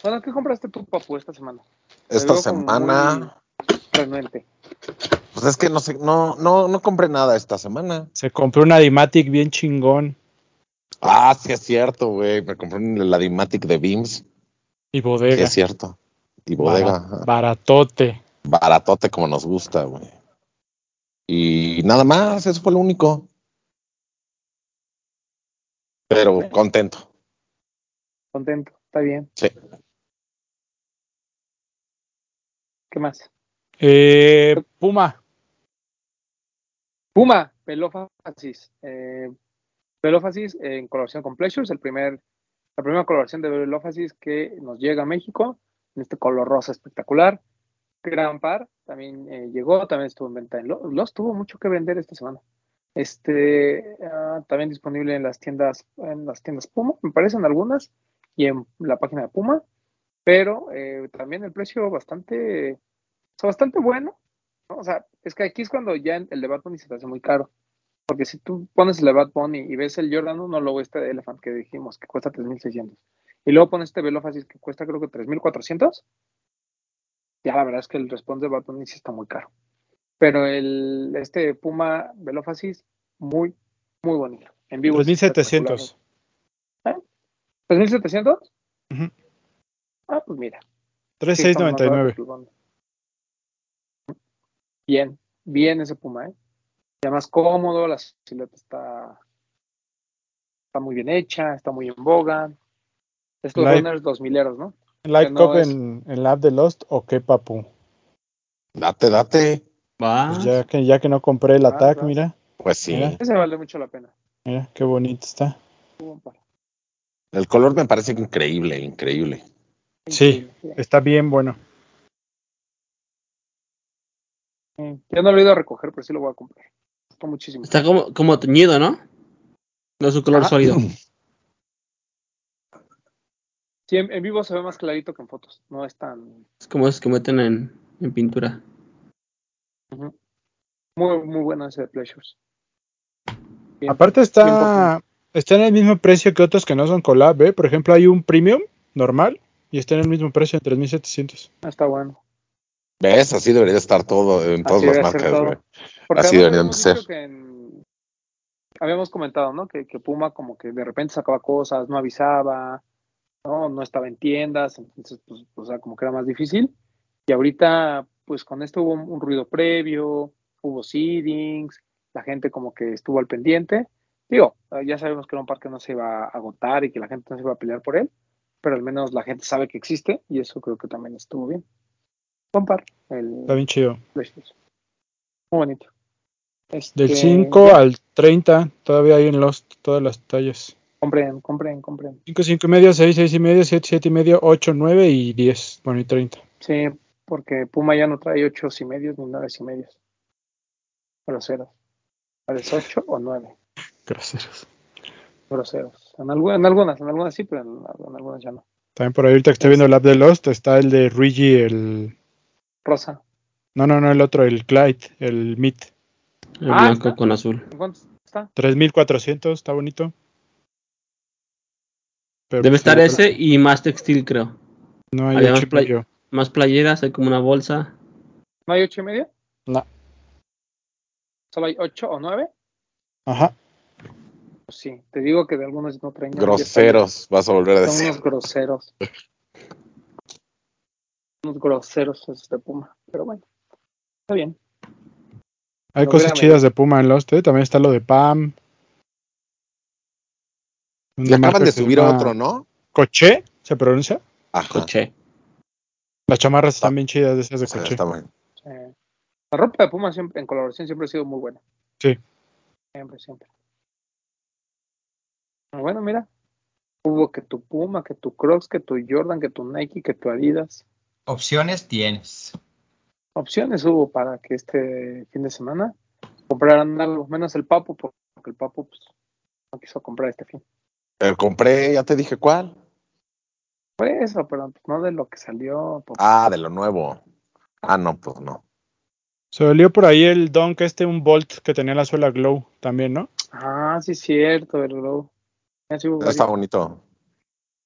Bueno, ¿qué compraste tú, papu, esta semana? Esta semana, renuente. pues es que no sé, no, no, no compré nada esta semana. Se compró una Dimatic bien chingón Ah, sí es cierto, güey. Me compré la Dimatic de Beams. Y Sí bodega. es cierto. Y bodega. Baratote. Baratote como nos gusta, güey. Y nada más, eso fue lo único. Pero contento. Contento, está bien. Sí. ¿Qué más? Eh, Puma. Puma, Velofasis. Eh, Velofasis en colaboración con Pleasures, el primer, la primera colaboración de Velofasis que nos llega a México, en este color rosa espectacular. Gran par, también eh, llegó, también estuvo en venta en Los, tuvo mucho que vender esta semana. Este, ah, también disponible en las tiendas, en las tiendas Puma, me parecen algunas, y en la página de Puma, pero eh, también el precio bastante, bastante bueno, ¿no? O sea, es que aquí es cuando ya el de Bunny se te hace muy caro. Porque si tú pones el de Bad Bunny y ves el Jordan 1, luego este de Elephant que dijimos que cuesta 3.600. Y luego pones este Velofacis que cuesta creo que 3.400. Ya la verdad es que el response de Bad Bunny sí está muy caro. Pero el este Puma Velofacis, muy, muy bonito. En vivo. es 3700. espectacular. ¿Eh? ¿3.700? Ujú. Ah, pues mira. 3699. Bien, bien ese Puma, ¿eh? Ya más cómodo, la silueta está, está muy bien hecha, está muy en boga. Estos Live. runners 2000 eros, ¿no? Que no Cup es- en, en la app de Lost o qué papu. Date, date. Va. Pues ya que ya que no compré el Vas, ataque, vas. mira, Pues sí. Mira. Ese vale mucho la pena. mira qué bonito está. El color me parece increíble, increíble. Sí, está bien bueno. Yo no lo he ido a recoger, pero sí lo voy a comprar. Está muchísimo. Está como, como teñido, ¿no? No es un color Ajá. sólido. Sí, en, en vivo se ve más clarito que en fotos. No es tan. Es como es que meten en, en pintura. Ujú. Muy, muy bueno ese de Pleasures. Bien. Aparte está está en el mismo precio que otros que no son collab, ¿eh? Por ejemplo, hay un premium normal y está en el mismo precio en 3700. por- Está bueno. ¿Ves? Así debería estar todo en todas Así las marcas, güey. Porque Así deberían ser. en- habíamos comentado, ¿no? Que, que Puma como que de repente sacaba cosas, no avisaba, ¿no? No estaba en tiendas, entonces, pues, o sea, como que era más difícil. Y ahorita, pues con esto hubo un, un ruido previo, hubo seedings, la gente como que estuvo al pendiente. Digo, ya sabemos que era un parque no se iba a agotar y que la gente no se iba a pelear por él, pero al menos la gente sabe que existe y eso creo que también estuvo bien. Buen par, el Está bien chido. Muy bonito. Este, Del 5 ya, al 30 todavía hay en Lost todas las tallas. Compren, compren, compren. 5, 5 y medio, 6, 6 y medio, 7, 7 y medio, 8, 9 y 10. Bueno, y 30. Sí, porque Puma ya no trae ocho y medios ni nueve y medios. Groseros. ¿Es ocho o nueve? Groseros. Groseros. En, algu- en algunas, en algunas sí, pero en, en algunas ya no. También por ahí ahorita que estoy viendo el app de Lost está el de Luigi, el... Rosa. No, no, no, el otro, el Clyde, el Meat. El Ah, blanco ¿está? con azul. ¿En cuánto está? 3400, está bonito. Pero Debe pues, estar otro- ese y más textil, creo. No hay 8 más y play- medio. Más playeras, hay como una bolsa. ¿No hay ocho y medio? No. ¿Solo hay ocho o nueve? Ajá. Pues sí, te digo que de algunos no traen. Groseros, vas a volver a Son decir. unos groseros. unos groseros esos de Puma. Pero bueno, está bien. Hay cosas chidas de Puma en Lost, ¿eh? También está lo de Pam. Marca acaban de subir llama otro, ¿no? Coché, ¿se pronuncia? Ajá. Coche. Las chamarras están Ah. bien chidas de esas de O sea, bueno. Sí. La ropa de Puma siempre, en colaboración siempre ha sido muy buena. Sí. Siempre, siempre. Bueno, mira. Hubo que tu Puma, que tu Crocs, que tu Jordan, que tu Nike, que tu Adidas. Opciones tienes. Opciones hubo para que este fin de semana compraran algo, menos el Papo, porque el Papo pues, no quiso comprar este fin. Pero compré, ya te dije cuál. Fue eso, pero pues, no de lo que salió. pues, Ah, de lo nuevo. Ah, no, pues no. Se olió por ahí el Dunk este, un Bolt que tenía la suela Glow también, ¿no? Ah, sí, cierto, el Glow. Está varios. bonito.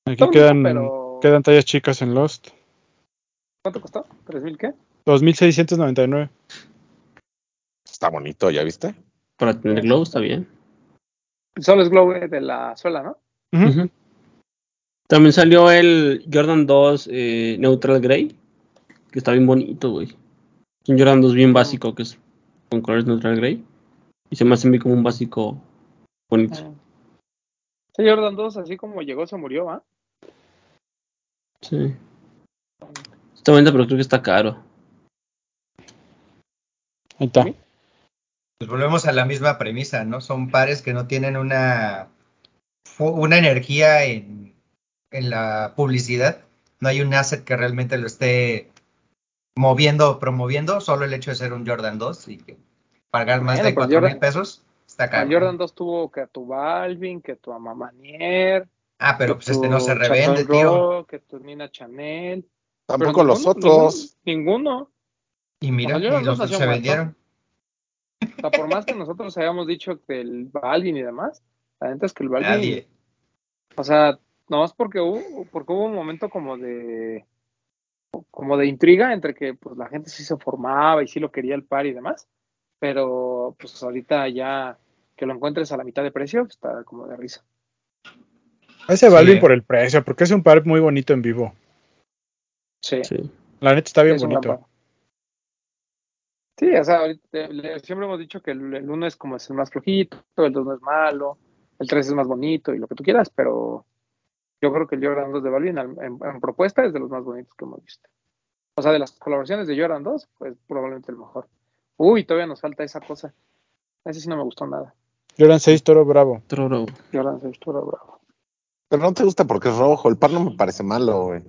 Aquí Está bonito, quedan, pero- quedan tallas chicas en Lost. ¿Cuánto costó? ¿Tres mil qué? 2699. Está bonito, ¿ya viste? Para tener glow está bien. Solo es Glow eh, de la suela, ¿no? También salió el Jordan 2 eh, Neutral Grey, que está bien bonito, güey. Es un Jordan 2 bien básico, que es con colores Neutral Grey. Y se me hace a mí como un básico bonito. Sí, Jordan 2, así como llegó, se murió, ¿ah? Sí. Está bonito, pero creo que está caro. Ahí está. Pues volvemos a la misma premisa, ¿no? Son pares que no tienen una, una energía en, en la publicidad. No hay un asset que realmente lo esté moviendo o promoviendo. Solo el hecho de ser un Jordan 2 y que pagar más Bueno, de pero 4 mil pesos está El caro. Jordan 2 tuvo que a tu Balvin, que tu Amamanier, Ah, pero pues este no se revende, Chateau tío. Rock, que tu Nina Chanel. Tampoco Pero los ninguno- otros. Ninguno. Y mira, Los Jordan y los dos no se vendieron. O sea, por más que nosotros hayamos dicho que el Balvin y demás, la neta es que el Balvin, Nadie. o sea, nomás porque hubo, porque hubo un momento como de como de intriga entre que pues la gente sí se formaba y sí lo quería el par y demás, pero pues ahorita ya que lo encuentres a la mitad de precio, pues, está como de risa. Ese Balvin por el precio, porque es un par muy bonito en vivo. Sí, Sí. La neta está bien es un bonito. Sí, o sea, siempre hemos dicho que el, el uno es como es el más flojito, el 2 no es malo, el 3 es más bonito y lo que tú quieras, pero yo creo que el Jordan 2 de Balvin al- en, en propuesta es de los más bonitos que hemos visto. O sea, de las colaboraciones de Jordan 2, pues probablemente el mejor. Uy, todavía nos falta esa cosa. Ese sí no me gustó nada. Jordan 6 Toro Bravo. Troro. Jordan 6 Toro Bravo. Pero no te gusta porque es rojo. El par no me parece malo, güey.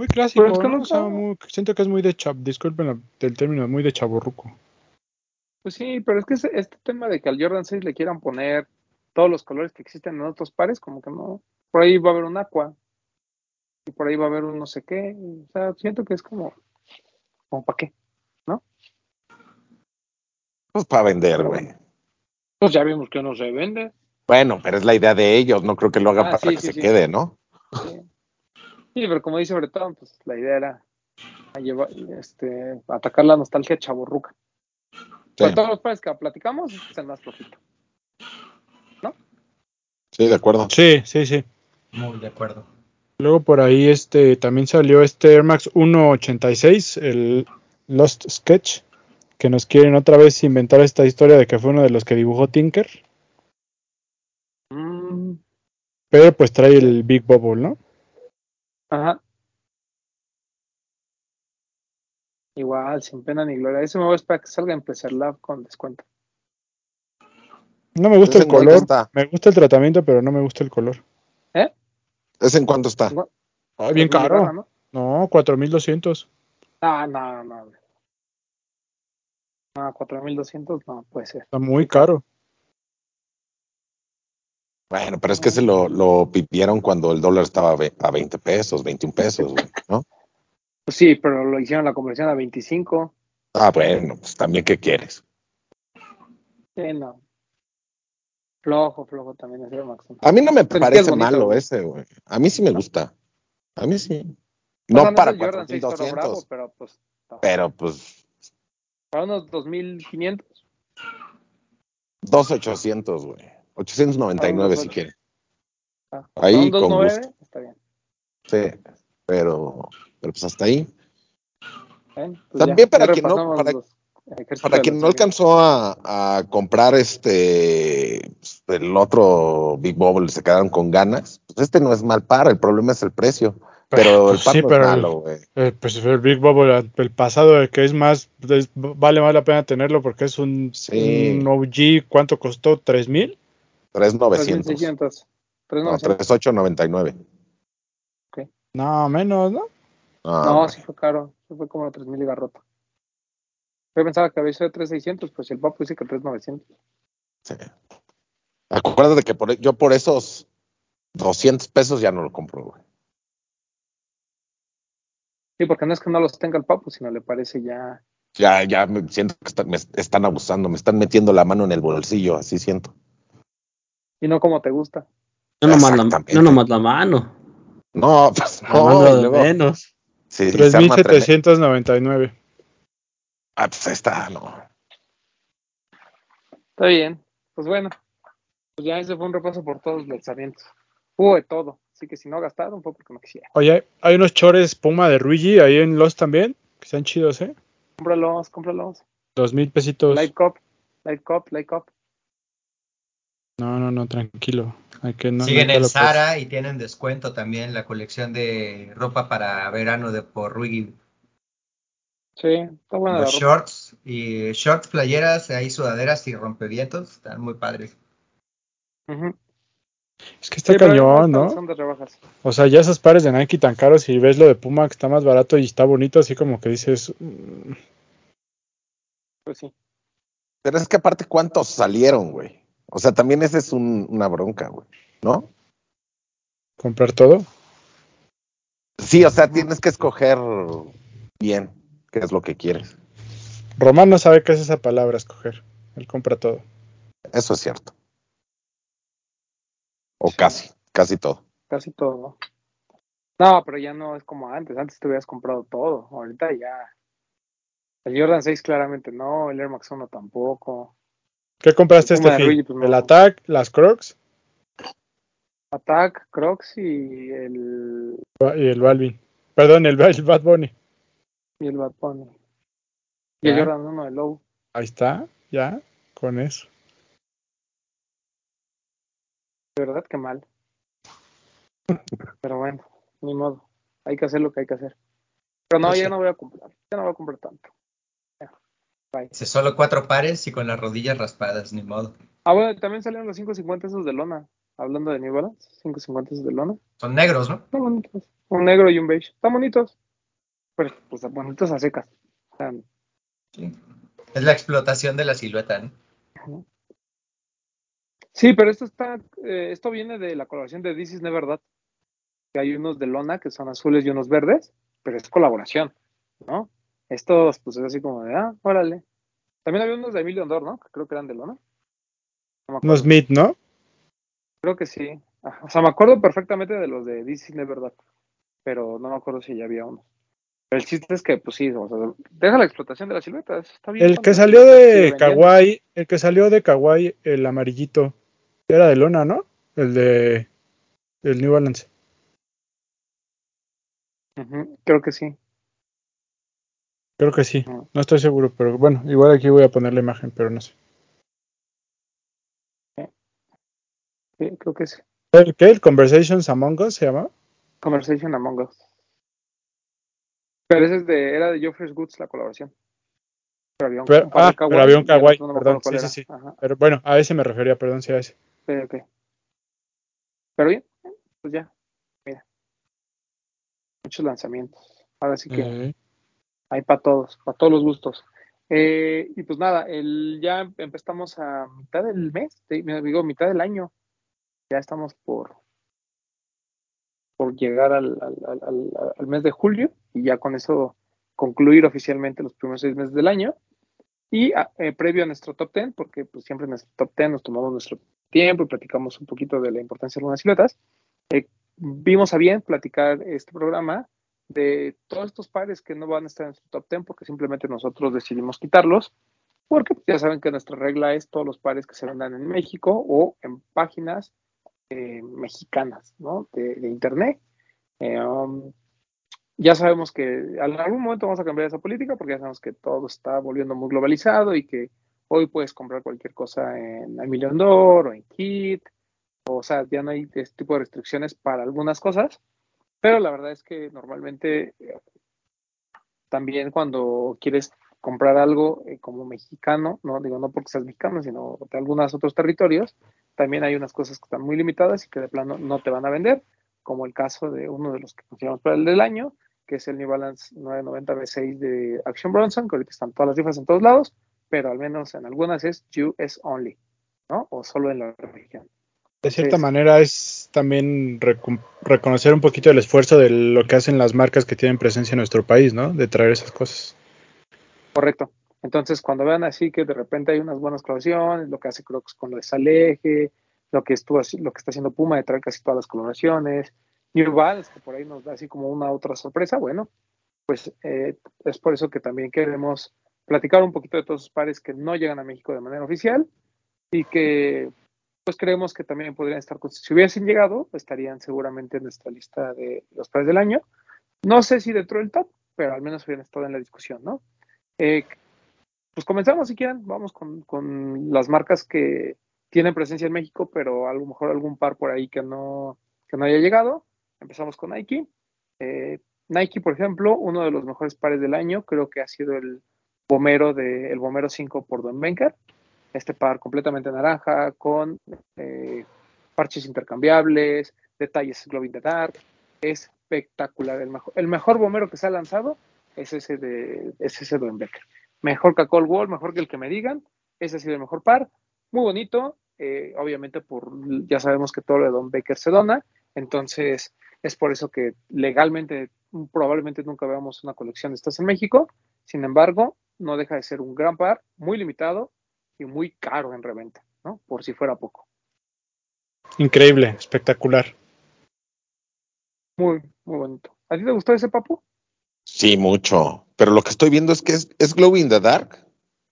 Muy clásico, Pero es que ¿no? nunca- O sea, muy- siento que es muy de chap, disculpen el término, muy de chaborruco. Pues sí, pero es que este tema de que al Jordan 6 le quieran poner todos los colores que existen en otros pares, como que no. Por ahí va a haber un aqua. Y por ahí va a haber un no sé qué. O sea, siento que es como. como para qué. Pues para vender, güey. Pues ya vimos que no se vende. Bueno, pero es la idea de ellos. No creo que lo haga Ah, para sí, que sí, se sí. quede, ¿no? Sí. Pero como dice Bretón, pues la idea era a llevar, este, atacar la nostalgia chaborruca. Sí, Por todos los pares que platicamos, este es el más flojito. sí, de acuerdo. Sí, sí, sí. Muy de acuerdo. Luego por ahí este también salió este Air Max 186, el Lost Sketch, que nos quieren otra vez inventar esta historia de que fue uno de los que dibujó Tinker, Mm, pero pues trae el Big Bubble, ¿no? Ajá. Igual, sin pena ni gloria. Ese me voy a esperar que salga en Placer Lab con descuento. No me gusta ¿Ese el color, está? me gusta el tratamiento, pero no me gusta el color. ¿Ese en cuánto está? Ay, bien caro. barra, ¿no? No, 4200. Ah, no, no. no. No, 4200 no puede ser. Está muy caro. Bueno, pero es que se lo, lo pipieron cuando el dólar estaba a 20 pesos, 21 pesos, güey, ¿no? Pues sí, pero lo hicieron la conversión a 25. Ah, bueno, pues también, ¿qué quieres? Sí, no. Flojo, flojo también ese Max. A mí no me Pero es parece bonito, malo güey. ese, güey. A mí sí me gusta. A mí sí. No sea, para es el Jordan 6 Toro Bravo, 4200, pero pues no. pero pues para unos 2500. 2800, güey. 899 si ocho. quieres. Ah, Ahí, con 2.9, gusto. está bien. Sí, pero, pero pues hasta ahí. ¿eh? Pues También ya, para ya quien no- para- Para quien no alcanzó a, a comprar este pues, el otro Big Bubble y se quedaron con ganas, pues este no es mal par, el problema es el precio. Pero Pues el par sí, no pero- es malo, güey. Eh, pues el Big Bubble, el pasado, el que es más, es- vale más la pena tenerlo porque es un, Sí. un OG, ¿cuánto costó? ¿3000? 3,900. 3600. No, 3900. 3,899. No, menos, ¿no? Ah, no, güey. sí fue caro. Sí fue como 3000 y garroto. Yo pensaba que había sido 3600, pues el papo dice que 3900. Sí. Acuérdate que por, yo por esos 200 pesos ya no lo compro, güey. Sí, porque no es que no los tenga el papo, sino le parece ya. Ya, ya me siento que me están abusando, me están metiendo la mano en el bolsillo, así siento. Y no como te gusta. No nomás, la, no nomás la mano. No, pues La no, mano y de luego, menos. sí, se arma tremendo. 3799. Ah, pues ahí está, no. Está bien. Pues bueno. Pues ya ese fue un repaso por todos los lanzamientos. Hubo de todo. Así que si no gastaron fue porque no quisiera. Oye, hay unos chores Puma de Ruigi ahí en Los también, que están chidos, ¿eh? Cómpralos, cómpralos. Dos mil pesitos. Light Cup, Light Cup, Light Cup. No, no, no, tranquilo. Hay que no, Siguen no en Sara y tienen descuento también la colección de ropa para verano de por Ruigi. Sí, está buena la Los ropa. shorts y shorts, playeras, hay sudaderas y rompevietos, están muy padres. Es que está Sí, cañón, ¿no? Son de rebajas. O sea, ya esos pares de Nike tan caros y ves lo de Puma que está más barato y está bonito, así como que dices, mm, Pues sí. Pero es que aparte, ¿cuántos salieron, güey? O sea, también esa es un- una bronca, güey, ¿no? comprar todo. Sí, o sea, tienes que escoger bien qué es lo que quieres. Román no sabe qué es esa palabra, escoger. Él compra todo. Eso es cierto. O casi, casi todo. Casi todo. No, pero ya no es como antes. Antes te hubieras comprado todo. Ahorita ya. El Jordan 6 claramente no. El Air Max 1 tampoco. ¿Qué compraste este fin? Pues, no. ¿El Attack, las Crocs Attack, Crocs y el, y el Balvin? Perdón, el, el Bad Bunny. y el Bad Bunny. Y el Ya. Jordan 1 de Low. Ahí está, ya, con eso. De verdad que mal. Pero bueno, ni modo. Hay que hacer lo que hay que hacer. Pero no, ya no voy a comprar. Ya no voy a comprar tanto. Solo cuatro pares y con las rodillas raspadas, ni modo. Ah, bueno, también salieron los 550 esos de lona. Hablando de New Balance, 550 esos de lona. Son negros, ¿no? Están bonitos. Un negro y un beige. Están bonitos. Pero pues bonitos a secas. Sí. Es la explotación de la silueta, ¿no? Sí, pero esto está, eh, esto viene de la colaboración de This is Never That. Que hay unos de lona que son azules y unos verdes, pero es colaboración, ¿no? Estos, pues es así como de, ah, órale. También había unos de Emilio Andor, ¿no? Creo que eran de lona. No. Unos Mid, ¿no? Creo que sí. O sea, me acuerdo perfectamente de los de is Never That, pero no me acuerdo si ya había unos. Pero el chiste es que, pues sí, o sea, deja la explotación de las siluetas. Está bien. El que salió de. Kawaii, el que salió de Kawaii, el amarillito, era de lona, ¿no? El de el New Balance. Creo que sí. Creo que sí. Ujú. No estoy seguro, pero bueno, igual aquí voy a poner la imagen, pero no sé. Sí, creo que sí. ¿El qué? ¿El Conversations Among Us se llama? Conversation Among Us. Pero ese es de, era de Joffrey's Goods la colaboración. Pero había un, Pero- un ah, pero kawaii había un y el kawaii, otro no me perdón, acuerdo cuál sí, era. sí, sí. Ajá, Pero bueno, a ese me refería, perdón, sí, a ese. sí, ok. Pero bien, pues ya, mira. Muchos lanzamientos. Ahora sí que hay para todos, para todos los gustos. Eh, y pues nada, el, ya empezamos a mitad del mes, digo, mitad del año. Ya estamos por, por llegar al, al- al- mes de julio y ya con eso concluir oficialmente los primeros seis meses del año. Y ah, eh, previo a nuestro top 10, porque pues siempre en nuestro top 10 nos tomamos nuestro tiempo y platicamos un poquito de la importancia de algunas siluetas, eh, vimos a bien platicar este programa de todos estos pares que no van a estar en nuestro top 10 porque simplemente nosotros decidimos quitarlos, porque ya saben que nuestra regla es todos los pares que se vendan en México o en páginas eh, mexicanas, ¿no? De, de internet. Eh, um, ya sabemos que en algún momento vamos a cambiar esa política porque ya sabemos que todo está volviendo muy globalizado y que hoy puedes comprar cualquier cosa en Emilio Andor o en Kit, o sea, ya no hay este tipo de restricciones para algunas cosas, pero la verdad es que normalmente eh, también cuando quieres comprar algo eh, como mexicano, no digo no porque seas mexicano, sino de algunos otros territorios, también hay unas cosas que están muy limitadas y que de plano no te van a vender, como el caso de uno de los que consideramos para el del año, que es el New Balance 990 V6 de Action Bronson, que ahorita están todas las rifas en todos lados, pero al menos en algunas es US only, ¿no? O solo en la región. De cierta manera es también reconocer un poquito el esfuerzo de lo que hacen las marcas que tienen presencia en nuestro país, ¿no? De traer esas cosas. Correcto. Entonces, cuando vean así que de repente hay unas buenas colaboraciones, lo que hace Crocs con lo de Saleje, lo que estuvo lo que está haciendo Puma de traer casi todas las colaboraciones, New Balance, que por ahí nos da así como una otra sorpresa, bueno, pues eh, es por eso que también queremos platicar un poquito de todos esos pares que no llegan a México de manera oficial y que pues creemos que también podrían estar, si hubiesen llegado, estarían seguramente en nuestra lista de los pares del año. No sé si dentro del top, pero al menos hubieran estado en la discusión, ¿no? Eh, pues comenzamos si quieren, vamos con, con, las marcas que tienen presencia en México, pero a lo mejor algún par por ahí que no, que no haya llegado. Empezamos con Nike. Eh, Nike, por ejemplo, uno de los mejores pares del año, creo que ha sido el Bomero de el Bomero 5 por Don Benker. Este par completamente naranja, con eh, parches intercambiables, detalles glow in the dark. Es espectacular. El mejor, el mejor Bomero que se ha lanzado es ese de es ese Don Becker. Mejor que a Cold Wall, mejor que el que me digan. Ese ha sido el mejor par. Muy bonito. Eh, obviamente, por ya sabemos que todo lo de Don Becker se dona. Entonces, es por eso que legalmente probablemente nunca veamos una colección de estas en México. Sin embargo, no deja de ser un gran par, muy limitado y muy caro en reventa, ¿no? Por si fuera poco. Increíble, espectacular. Muy, muy bonito. ¿A ti te gustó ese papu? Sí, mucho. Pero lo que estoy viendo es que es, es Glow in the Dark.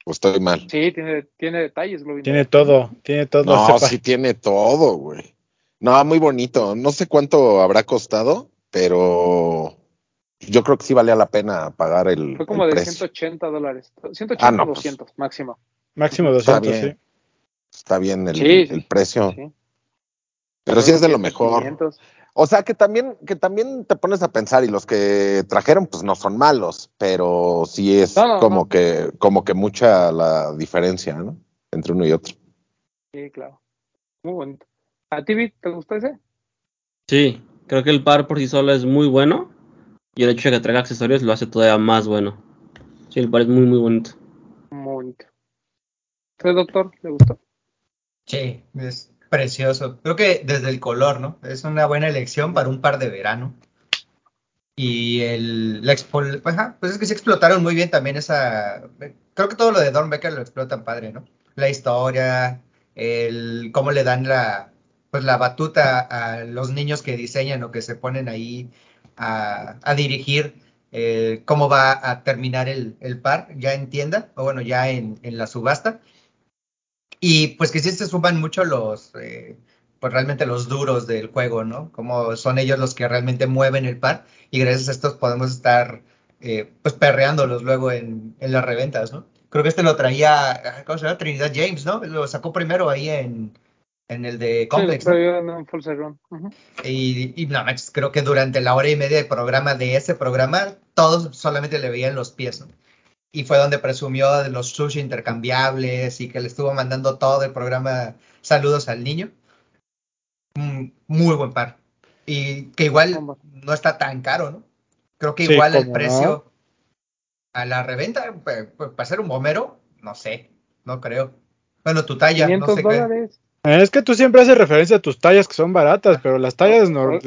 ¿O estoy mal? Sí, tiene, tiene detalles, Glowing Tiene Dark. todo, tiene todo. No, sepa. sí tiene todo, güey. No, muy bonito. No sé cuánto habrá costado, pero yo creo que sí valía la pena pagar el, Fue como el de precio. 180 dólares. 180, Ah, no, pues. 200 máximo. Máximo Está 200, bien. sí. Está bien el, Sí, sí. el precio. Sí. Pero sí es de lo 500, mejor. 500. O sea que también, que también te pones a pensar, y los que trajeron, pues no son malos, pero sí es No, no, como no. que, como que mucha la diferencia, ¿no? Entre uno y otro. Sí, claro. Muy bonito. ¿A ti, Vic, te gustó ese? Sí, creo que el par por sí solo es muy bueno. Y el hecho de que traiga accesorios lo hace todavía más bueno. Sí, el par es muy, muy bonito. ¿Usted, doctor, le gustó? Sí, es precioso. Creo que desde el color, ¿no? Es una buena elección para un par de verano. Y el, la expo- pues es que sí explotaron muy bien también esa. Creo que todo lo de Don Becker lo explotan padre, ¿no? La historia, el cómo le dan la, pues la batuta a los niños que diseñan o que se ponen ahí a, a dirigir eh, cómo va a terminar el, el par, ya en tienda, o bueno, ya en, en la subasta. Y pues que sí se suman mucho los, eh, pues realmente los duros del juego, ¿no? Como son ellos los que realmente mueven el par y gracias a estos podemos estar eh, pues perreándolos luego en, en las reventas, ¿no? Creo que este lo traía, ¿cómo se llama? Trinidad James, ¿no? Lo sacó primero ahí en, en el de Complex, Sí, ¿no? yo no, full. Ujú. Y, y no manches, creo que durante la hora y media de programa de ese programa, todos solamente le veían los pies, ¿no? Y fue donde presumió de los sushi intercambiables y que le estuvo mandando todo el programa saludos al niño. Muy buen par. Y que igual no está tan caro, ¿no? Creo que Sí, igual el precio a la reventa, pues, para ser un bombero, no sé, no creo. Bueno, tu talla, no 500 sé qué. dólares. Eh, Es que tú siempre haces referencia a tus tallas que son baratas, pero las tallas no.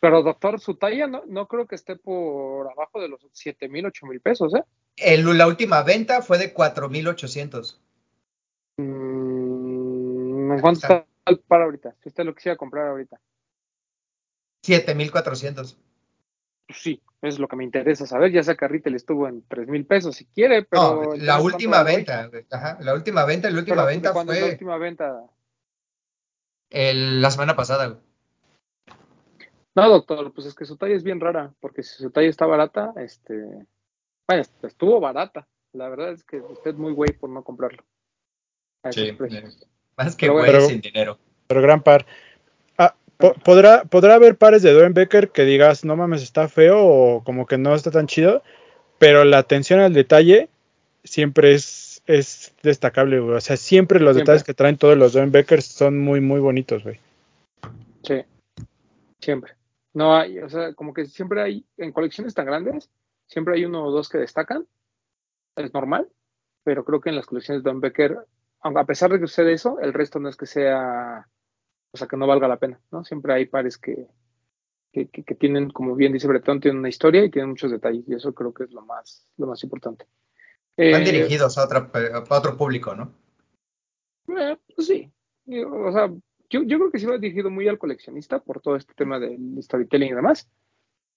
Pero, doctor, su talla no, no creo que esté por abajo de los 7 mil, 8 mil pesos, ¿eh? El- la última venta fue de 4,800. Mm, ¿En cuánto está el par ahorita? Si usted lo quisiera comprar ahorita. 7,400. Pues sí, es lo que me interesa saber. Ya sea que Retail estuvo en 3 mil pesos si quiere, pero. No, la ¿cuánto última venta, ajá, la última venta, la última Pero, ¿de venta cuándo es la fue última venta? el- la semana pasada, güey. No, doctor, pues es que su talla es bien rara, porque si su talla está barata, este, bueno, estuvo barata. La verdad es que usted es muy güey por no comprarlo. Sí, precios. Más que güey bueno. sin dinero. pero gran par. Ah, po- ¿podrá, ¿Podrá haber pares de Doren Becker que digas, no mames, está feo o como que no está tan chido? Pero la atención al detalle siempre es, es destacable, güey. O sea, siempre los Siempre. detalles que traen todos los Doren Beckers son muy, muy bonitos, güey. Sí, siempre. No hay, o sea, como que siempre hay, en colecciones tan grandes, siempre hay uno o dos que destacan, es normal, pero creo que en las colecciones de Don Becker, a pesar de que sucede eso, el resto no es que sea, o sea, que no valga la pena, ¿no? Siempre hay pares que, que, que- que tienen, como bien dice Bretón, tienen una historia y tienen muchos detalles, y eso creo que es lo más, lo más importante. Van Eh, dirigidos a, otra, a otro público, ¿no? Eh, pues sí. Yo- O sea, yo, yo creo que sí va dirigido muy al coleccionista por todo este tema del storytelling y demás.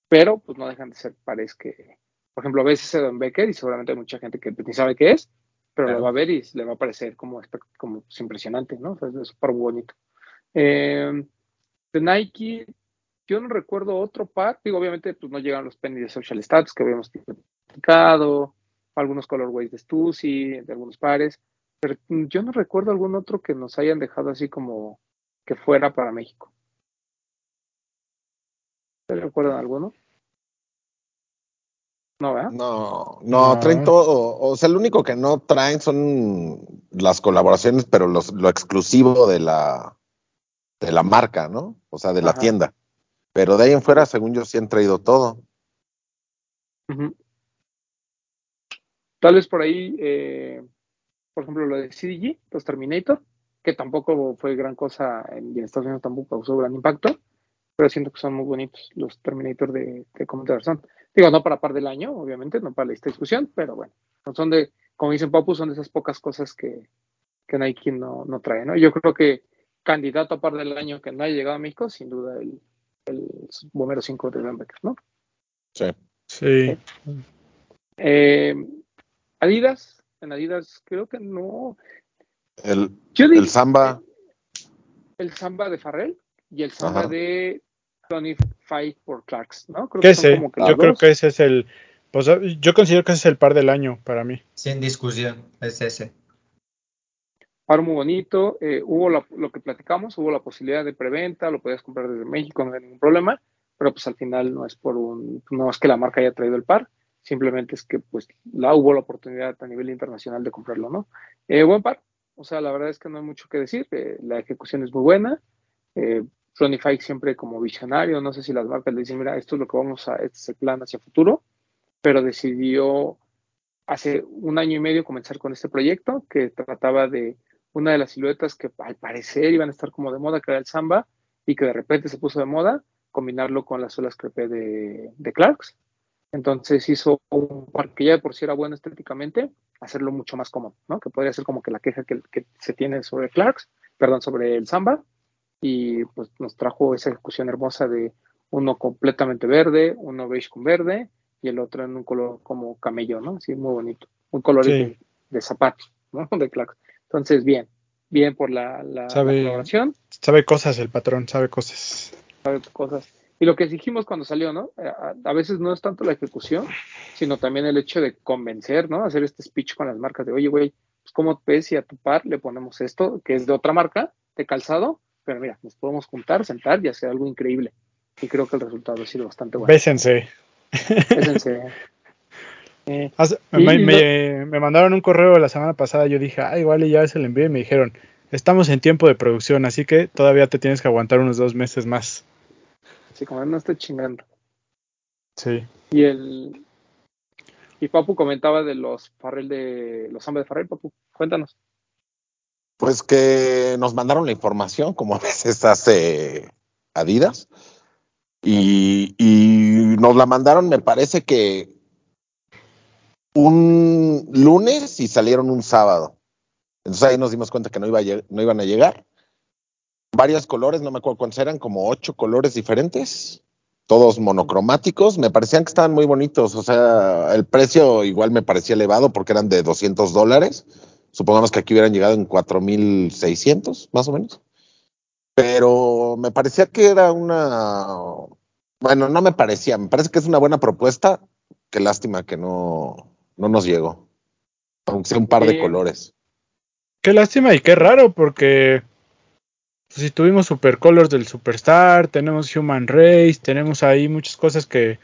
Pero pues no dejan de ser pares que, por ejemplo, ves ese Don Becker y seguramente hay mucha gente que ni sabe qué es, pero Claro. lo va a ver y le va a parecer como, como pues, impresionante, ¿no? O sea, es súper bonito. Eh, de Nike, yo no recuerdo otro par, digo, obviamente pues no llegan los penny de Social Stats que habíamos platicado, algunos colorways de Stussy, de algunos pares, pero yo no recuerdo algún otro que nos hayan dejado así como que fuera para México. ¿Se recuerdan alguno? No, ¿verdad? No, no, No. traen todo. O sea, lo único que no traen son las colaboraciones, pero los, lo exclusivo de la, de la marca, ¿no? O sea, de la tienda. Pero de ahí en fuera, según yo, sí han traído todo. Tal vez por ahí, eh, por ejemplo, lo de CDG, los Terminator, que tampoco fue gran cosa en, y en Estados Unidos tampoco causó gran impacto, pero siento que son muy bonitos los Terminator de, de Commander. Digo, no para par del año, obviamente, no para esta discusión, pero bueno, Son de, como dicen Papu, son de esas pocas cosas que, que Nike no, no trae, ¿no? Yo creo que candidato a par del año que no haya llegado a México, sin duda el, el Bomero 5 de Becker, ¿no? Sí. Sí. Eh, Adidas, en Adidas creo que no. El, Yo diría el Samba, el Samba de Farrell y el Samba Ajá. de Tony Fight por Clarks, ¿no? Creo ¿Qué que ese? como que Yo creo que ese es el. Pues, yo considero que ese es el par del año para mí. Sin discusión, es ese. Par muy bonito. eh, hubo la- lo que platicamos, hubo la posibilidad de preventa, lo podías comprar desde México, no hay ningún problema, pero pues al final no es por un, no es que la marca haya traído el par, simplemente es que pues la hubo la oportunidad a nivel internacional de comprarlo, ¿no? Eh, buen par, o sea, la verdad es que no hay mucho que decir, eh, la ejecución es muy buena, eh, Ronnie Fike siempre como visionario, no sé si las marcas le dicen, mira, esto es lo que vamos a, este es el plan hacia futuro, pero decidió hace un año y medio comenzar con este proyecto que trataba de una de las siluetas que al parecer iban a estar como de moda, que era el samba, y que de repente se puso de moda, combinarlo con las suelas crepé de, Clarks. Entonces hizo un par que ya de por sí era bueno estéticamente, hacerlo mucho más cómodo, ¿no? Que podría ser como que la queja que, que se tiene sobre Clarks, perdón, sobre el samba, y pues nos trajo esa ejecución hermosa de uno completamente verde, uno beige con verde, y el otro en un color como camello, ¿no? Así muy bonito. Un color Sí. de, de zapato, ¿no? De Clarks. Entonces, bien, bien por la, la- la Sabe- colaboración, Sabe cosas el patrón, sabe cosas. sabe cosas. Y lo que dijimos cuando salió, ¿no? A, a veces no es tanto la ejecución, sino también el hecho de convencer, ¿no? Hacer este speech con las marcas de, oye, güey, pues ¿cómo ves si a tu par le ponemos esto, que es de otra marca, de calzado? Pero mira, nos podemos juntar, sentar y hacer algo increíble. Y creo que el resultado ha sido bastante bueno. Bésense. Bésense. Eh, me, mandaron un correo la semana pasada. Yo dije, ah, igual y ya se lo envié. Y me dijeron, estamos en tiempo de producción, así que todavía te tienes que aguantar unos dos meses más. así como no estoy chingando. Sí. Y el y Papu comentaba de los Farrell de los Samba de Farrell, Papu, cuéntanos. Pues que nos mandaron la información, como a veces hace Adidas, y, y nos la mandaron, me parece que un lunes y salieron un sábado. Entonces ahí nos dimos cuenta que no, iba a no iban a llegar. Varios colores, no me acuerdo cuántos eran, como ocho colores diferentes, todos monocromáticos. Me parecían que estaban muy bonitos. O sea, el precio igual me parecía elevado porque eran de 200 dólares. Supongamos que aquí hubieran llegado en 4.600, más o menos. Pero me parecía que era una... Bueno, no me parecía, me parece que es una buena propuesta. Qué lástima que no, no nos llegó. Aunque sea un par de colores. Qué lástima y qué raro, porque si tuvimos Supercolors del Superstar, tenemos Human Race, tenemos ahí muchas cosas que,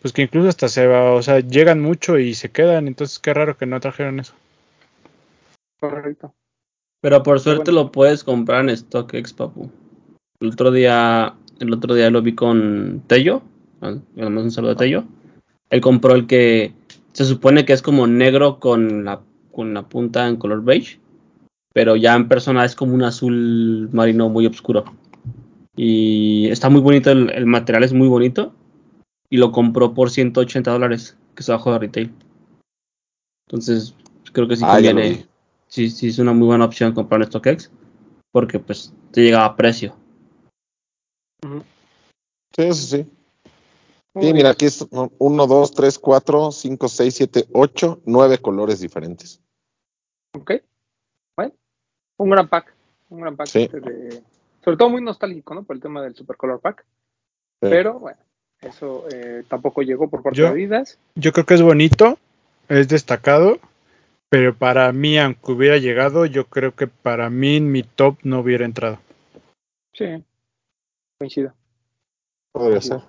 pues que incluso hasta se va, o sea, llegan mucho y se quedan. Entonces, qué raro que no trajeron eso. Correcto. Pero por suerte bueno. lo puedes comprar en StockX, papu. El otro día, el otro día lo vi con Tello. Le damos un saludo a Tello. Él compró el que se supone que es como negro con la, con la punta en color beige. Pero ya en persona es como un azul marino muy oscuro. Y está muy bonito, el, el material es muy bonito. Y lo compró por 180 dólares, que es abajo de retail. Entonces, creo que sí Ah, ya lo conviene vi. Sí, sí es una muy buena opción comprar en StockX porque pues te llega a precio. Sí, eso sí. Sí, bien. mira, aquí es 1, 2, 3, 4, 5, 6, 7, 8, 9 colores diferentes. Ok. Bueno, un gran pack. Un gran pack. Sí. este de- sobre todo muy nostálgico, ¿no? Por el tema del Super Color Pack. Sí. Pero bueno, eso eh, tampoco llegó por parte Yo- de Adidas. Yo creo que es bonito, es destacado, pero para mí, aunque hubiera llegado, yo creo que para mí en mi top no hubiera entrado. Sí. Coincido. Podría ser.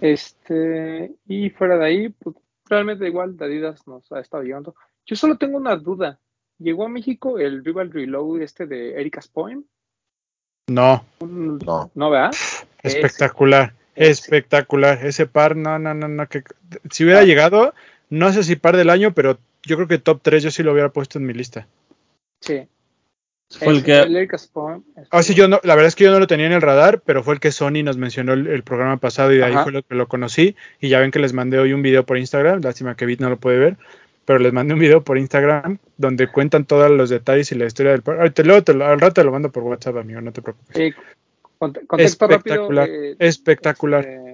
Este, y fuera de ahí, pues realmente igual de Adidas nos ha estado llegando. Yo solo tengo una duda. ¿Llegó a México el Rival Reload este de Erika's Poem? No, Un- No. ¿No, vea? espectacular, ese. espectacular. Ese par, no, no, no, no. Que, si hubiera Ah. llegado, no sé si par del año, pero yo creo que top 3 yo sí lo hubiera puesto en mi lista. Sí. Fue el que el Poem. Ah, sí, yo no, la verdad es que yo no lo tenía en el radar, pero fue el que Sony nos mencionó el, el programa pasado y de ahí fue lo que lo conocí. Y ya ven que les mandé hoy un video por Instagram, lástima que Bit no lo puede ver. pero les mandé un video por Instagram donde cuentan todos los detalles y la historia del par. Ay, te luego te lo- al rato te lo mando por WhatsApp, amigo, no te preocupes. Eh, conte- contexto Espectacular, rápido. eh, espectacular. este,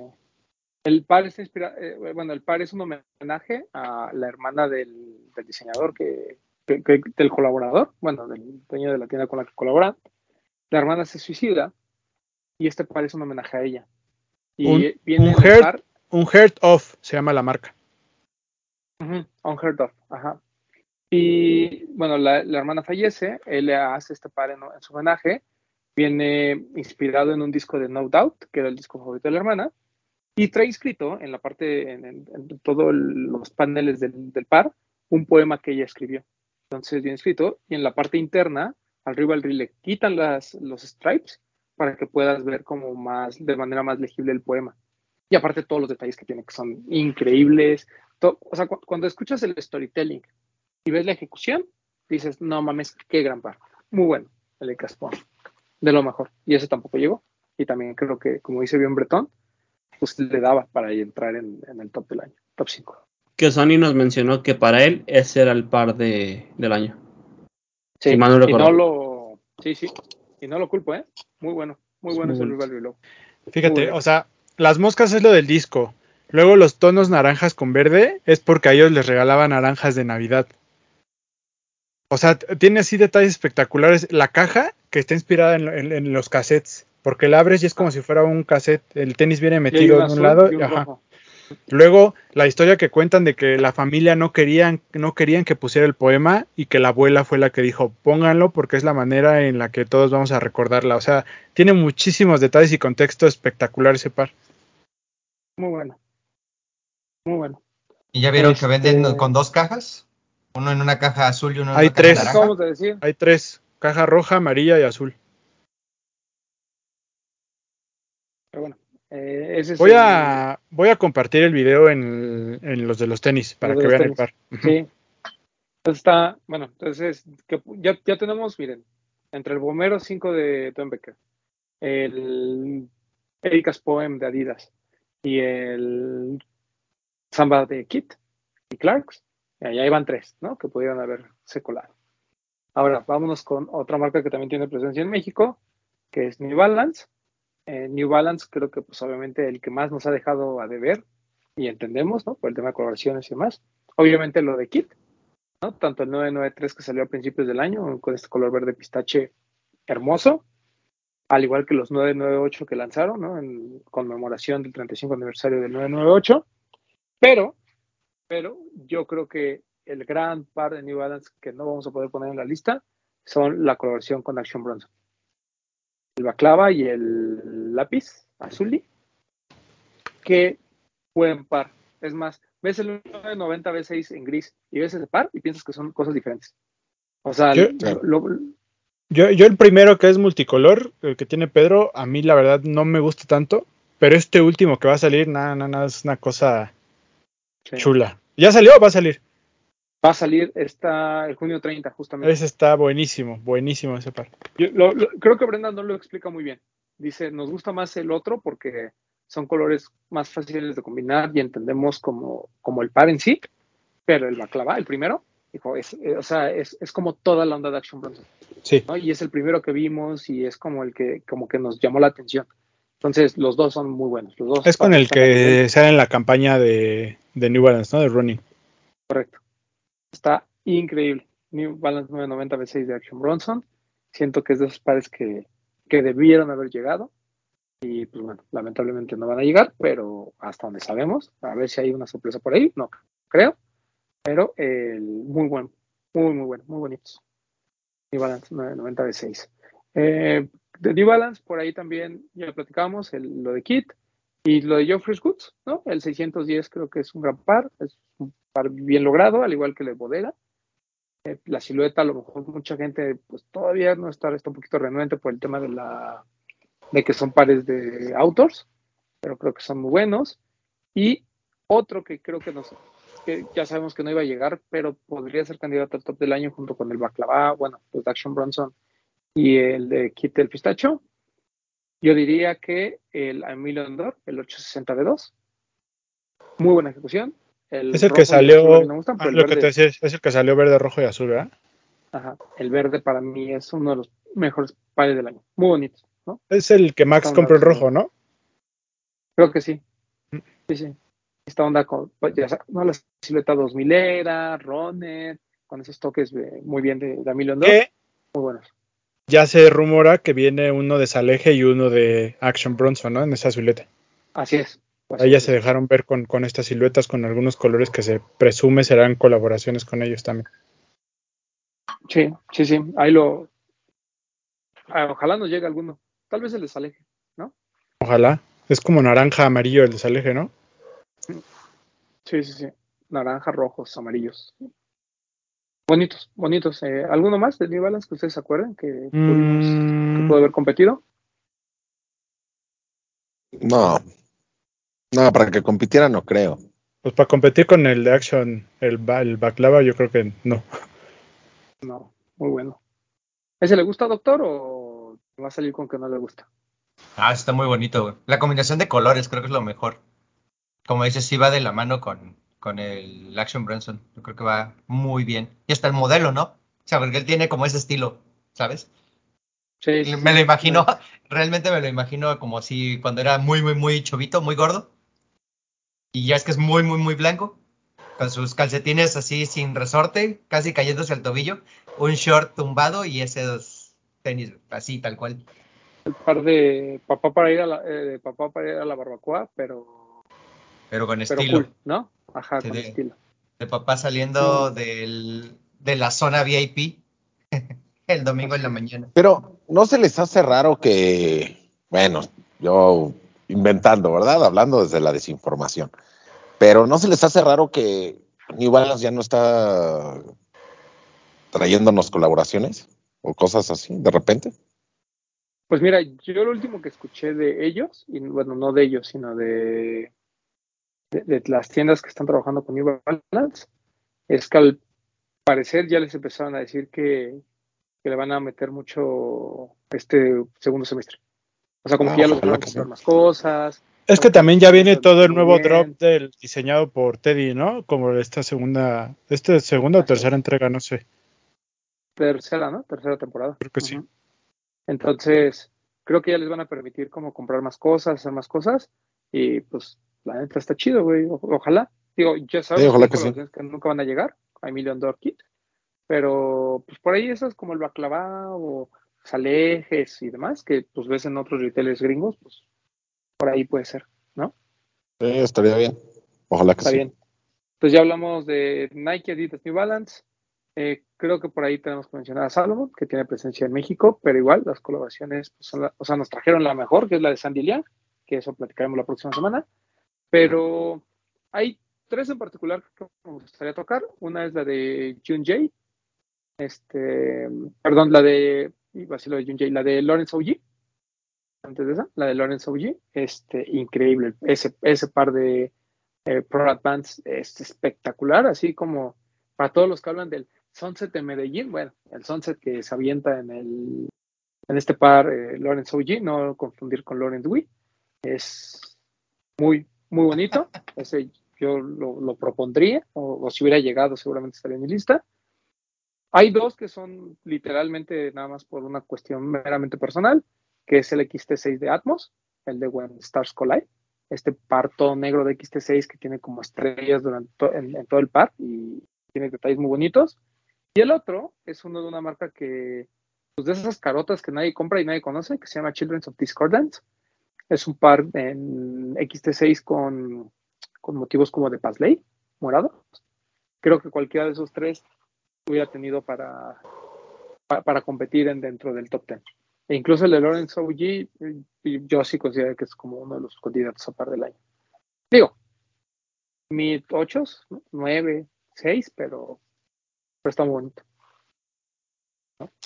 el par está inspirado, bueno, el par es un homenaje a la hermana del, del diseñador que, que- que- del colaborador, bueno, del dueño de la tienda con la que colabora. La hermana se suicida y este par es un homenaje a ella. Y Un- viene un heart- par Un Heart Off se llama la marca. Ujú, Unheard of, ajá. Y bueno, la, la hermana fallece, él hace este par en, en su homenaje, viene inspirado en un disco de No Doubt, que era el disco favorito de la hermana, y trae escrito en la parte, en, en- en todos los paneles del, del par, un poema que ella escribió. Entonces viene escrito, y en la parte interna, arriba del le quitan las, los stripes para que puedas ver como más, de manera más legible el poema. Y aparte todos los detalles que tiene, que son increíbles, to- o sea, cu- cuando escuchas el storytelling y ves la ejecución, dices, no mames, qué gran par. Muy bueno, el de Caspón. De lo mejor. Y ese tampoco llegó. Y también creo que, como dice bien Bretón, pues le daba para entrar en, en el top del año, top 5. Que Sony nos mencionó que para él ese era el par de, del año. Sí, Si mal no y no lo. Sí, sí. Y no lo culpo, ¿eh? Muy bueno. Muy bueno Muy ese Below. Fíjate, bueno. o sea, las moscas es lo del disco. Luego los tonos naranjas con verde es porque a ellos les regalaban naranjas de Navidad. O sea, tiene así detalles espectaculares. La caja que está inspirada en- en los cassettes. Porque la abres y es como si fuera un cassette. El tenis viene metido en un azul lado. y un ajá. Luego, la historia que cuentan de que la familia no querían, no querían que pusiera el poema y que la abuela fue la que dijo, pónganlo porque es la manera en la que todos vamos a recordarla. O sea, tiene muchísimos detalles y contexto espectacular ese par. Muy bueno. Muy bueno. ¿Y ya vieron Este- que venden con dos cajas? Uno en una caja azul y uno en Hay una caja tres. ¿Qué naranja. acabamos de decir? Hay tres, caja roja, amarilla y azul. Pero bueno. eh, ese es Voy el- a, voy a compartir el video en, en los de los tenis para Los que vean el par. Sí. Entonces está, bueno, entonces que ya, ya tenemos, miren, entre el Bomero 5 de Tom Becker, el Erika's Poem de Adidas y el Samba de Kit y Clarks, y ahí van tres, ¿no? Que pudieran haberse colado. Ahora, vámonos con otra marca que también tiene presencia en México, que es New Balance. Eh, New Balance creo que pues obviamente el que más nos ha dejado a deber y entendemos, ¿no? Por el tema de colaboraciones y demás. Obviamente lo de Kit, ¿no? Tanto el 993 que salió a principios del año con este color verde pistache hermoso, al igual que los 998 que lanzaron, ¿no? En conmemoración del 35 aniversario del 998. Pero, pero yo creo que el gran par de New Balance que no vamos a poder poner en la lista son la colaboración con Action Bronson. El Baclava y el lápiz azulí. Qué buen par. Es más, ves el 990 B6 en gris y ves ese par y piensas que son cosas diferentes. O sea, Yo- lo- Yo, yo el primero que es multicolor, el que tiene Pedro, a mí la verdad no me gusta tanto, pero este último que va a salir, nada, nada, nada, es una cosa sí. chula. ¿Ya salió va a salir? Va a salir esta, el junio 30, justamente. Ese está buenísimo, buenísimo ese par. Yo lo- lo- creo que Brenda no lo explica muy bien. Dice, nos gusta más el otro porque son colores más fáciles de combinar y entendemos como, como el par en sí, pero el baklava, el primero, dijo, es, eh, o sea, es, es como toda la onda de Action Bronson, Sí. ¿no? Y es el primero que vimos y es como el que, como que nos llamó la atención. Entonces, los dos son muy buenos. Los dos Es con el que sale en la campaña de, de New Balance, ¿no? De Running. Correcto. Increíble. New Balance 990 V6 de Action Bronson. Siento que es de esos pares que, que debieron haber llegado. Y pues bueno, lamentablemente no van a llegar, pero hasta donde sabemos, a ver si hay una sorpresa por ahí, no creo. Pero el, muy bueno, muy, muy bueno, muy bonitos. New Balance 990 V6. Eh, de New Balance, por ahí también ya platicamos el- lo de Kit y lo de Geoffrey's Goods, ¿no? El 610 creo que es un gran par, es un par bien logrado, al igual que el de Bodega. Eh, la silueta, a lo mejor mucha gente pues todavía no está, un poquito renuente por el tema de la de que son pares de outdoors, pero creo que son muy buenos. Y otro que creo que nos que ya sabemos que no iba a llegar, pero podría ser candidato al top del año junto con el Baklava, bueno, de Action Bronson y el de Kit del Pistacho. Yo diría que el Emilio Andor, el 860 B2, muy buena ejecución, El Es el que salió, gustan, ah, el lo que te verde- decía, es el que salió verde, rojo y azul, ¿verdad? Ajá, el verde para mí es uno de los mejores pares del año. Muy bonitos, ¿no? Es el que Max compró el rojo, ¿no? Creo que sí. Mm. Sí, sí. Esta onda con, pues, ya sabes, ¿no? La silueta 2000 era, Runner, con esos toques de- muy bien de, de Million muy buenos. ya se rumora que viene uno de Saleje y uno de Action Bronson, ¿no? En esa silueta. Así es. Pues, Ahí ya se dejaron ver con, con estas siluetas, con algunos colores que se presume serán colaboraciones con ellos también. Sí, sí, sí. Ahí lo. ah, Ojalá nos llegue alguno. Tal vez se les aleje. Ojalá. Es como naranja, amarillo el de Saleje, ¿no? Sí, sí, sí. Naranja, rojos, amarillos. Bonitos, bonitos. Eh, ¿Alguno más de New Balance que ustedes se acuerden que, pudimos, que Mm, pudo haber competido? No. No, para que compitiera no creo. pues para competir con el de Action, el, ba- el Baklava, yo creo que no. No, muy bueno. ¿Ese le gusta, doctor, o va a salir con que no le gusta? Ah, está muy bonito, güey. La combinación de colores creo que es lo mejor. Como dices, sí va de la mano con, con el Action Bronson. Yo creo que va muy bien. Y hasta el modelo, ¿no? O sea, porque él tiene como ese estilo, ¿sabes? Sí, sí, Me lo imagino, realmente me lo imagino como así cuando era muy, muy, muy chovito, muy gordo. Y ya es que es muy, muy, muy blanco. Con sus calcetines así sin resorte, casi cayéndose al tobillo. Un short tumbado y esos tenis así, tal cual. El par de papá para ir a la, eh, de papá para ir a la barbacoa, pero, Pero con pero estilo. cool, ¿no? Ajá, Sí, con de- estilo. De papá saliendo del, de la zona VIP el domingo en la mañana. Pero no se les hace raro que, bueno, yo inventando, ¿verdad? Hablando desde la desinformación. Pero no se les hace raro que New Balance ya no está trayéndonos colaboraciones o cosas así de repente. Pues mira, yo lo último que escuché de ellos, y bueno, no de ellos, sino de, las tiendas que están trabajando con New Balance, es que al parecer ya les empezaron a decir que, que le van a meter mucho este segundo semestre. O sea, como Ah, que ya los van a comprar más cosas. Es que también ya viene todo el nuevo bien. drop del diseñado por Teddy, ¿no? Como esta segunda, esta segunda o tercera entrega, no sé. Tercera, ¿no? Tercera temporada. Creo que sí. Entonces, creo que ya les van a permitir como comprar más cosas, hacer más cosas. Y pues, la neta está chido, güey. O- ojalá. Digo, ya sabes, Sí, ojalá que sí. que nunca van a llegar. Hay Million Dollar Kit. Pero, pues por ahí esas como el baklava o salejes y demás, que pues ves en otros retailers gringos, pues por ahí puede ser, ¿no? Sí, estaría bien. Ojalá que Está sí. bien. Entonces ya hablamos de Nike, Adidas, New Balance. Eh, creo que por ahí tenemos que mencionar a Salomon, que tiene presencia en México, pero igual las colaboraciones, pues, son la- o sea, nos trajeron la mejor, que es la de Sandy Liang, que eso platicaremos la próxima semana. Pero hay tres en particular que me gustaría tocar. Una es la de Jun Jay, este, perdón, la de, decir la de Jun Jay, la de Lawrence OG. Antes de esa, la de Lawrence OG, este, increíble. Ese, ese par de eh, Pro Advance es espectacular, así como para todos los que hablan del Sunset de Medellín, bueno, el Sunset que se avienta en el en este par eh, Lawrence OG, no confundir con Lawrence Wee, es muy, muy bonito, ese yo lo, propondría, o si hubiera llegado seguramente estaría en mi lista. Hay dos que son literalmente nada más por una cuestión meramente personal, que es el XT6 de Atmos, el de When Stars Collide, este par todo negro de XT6 que tiene como estrellas durante en, todo el par y tiene detalles muy bonitos. Y el otro es uno de una marca que, pues de esas carotas que nadie compra y nadie conoce, que se llama Children's of Discordance. Es un par en XT6 con, con motivos como de Paisley, morado. Creo que cualquiera de esos tres hubiera tenido para, pa- para, competir en, dentro del top 10. E incluso el de Lawrence OG, yo sí considero que es como uno de los candidatos a par del año. Digo, mid 8, 9, 6, pero, pero está muy bonito.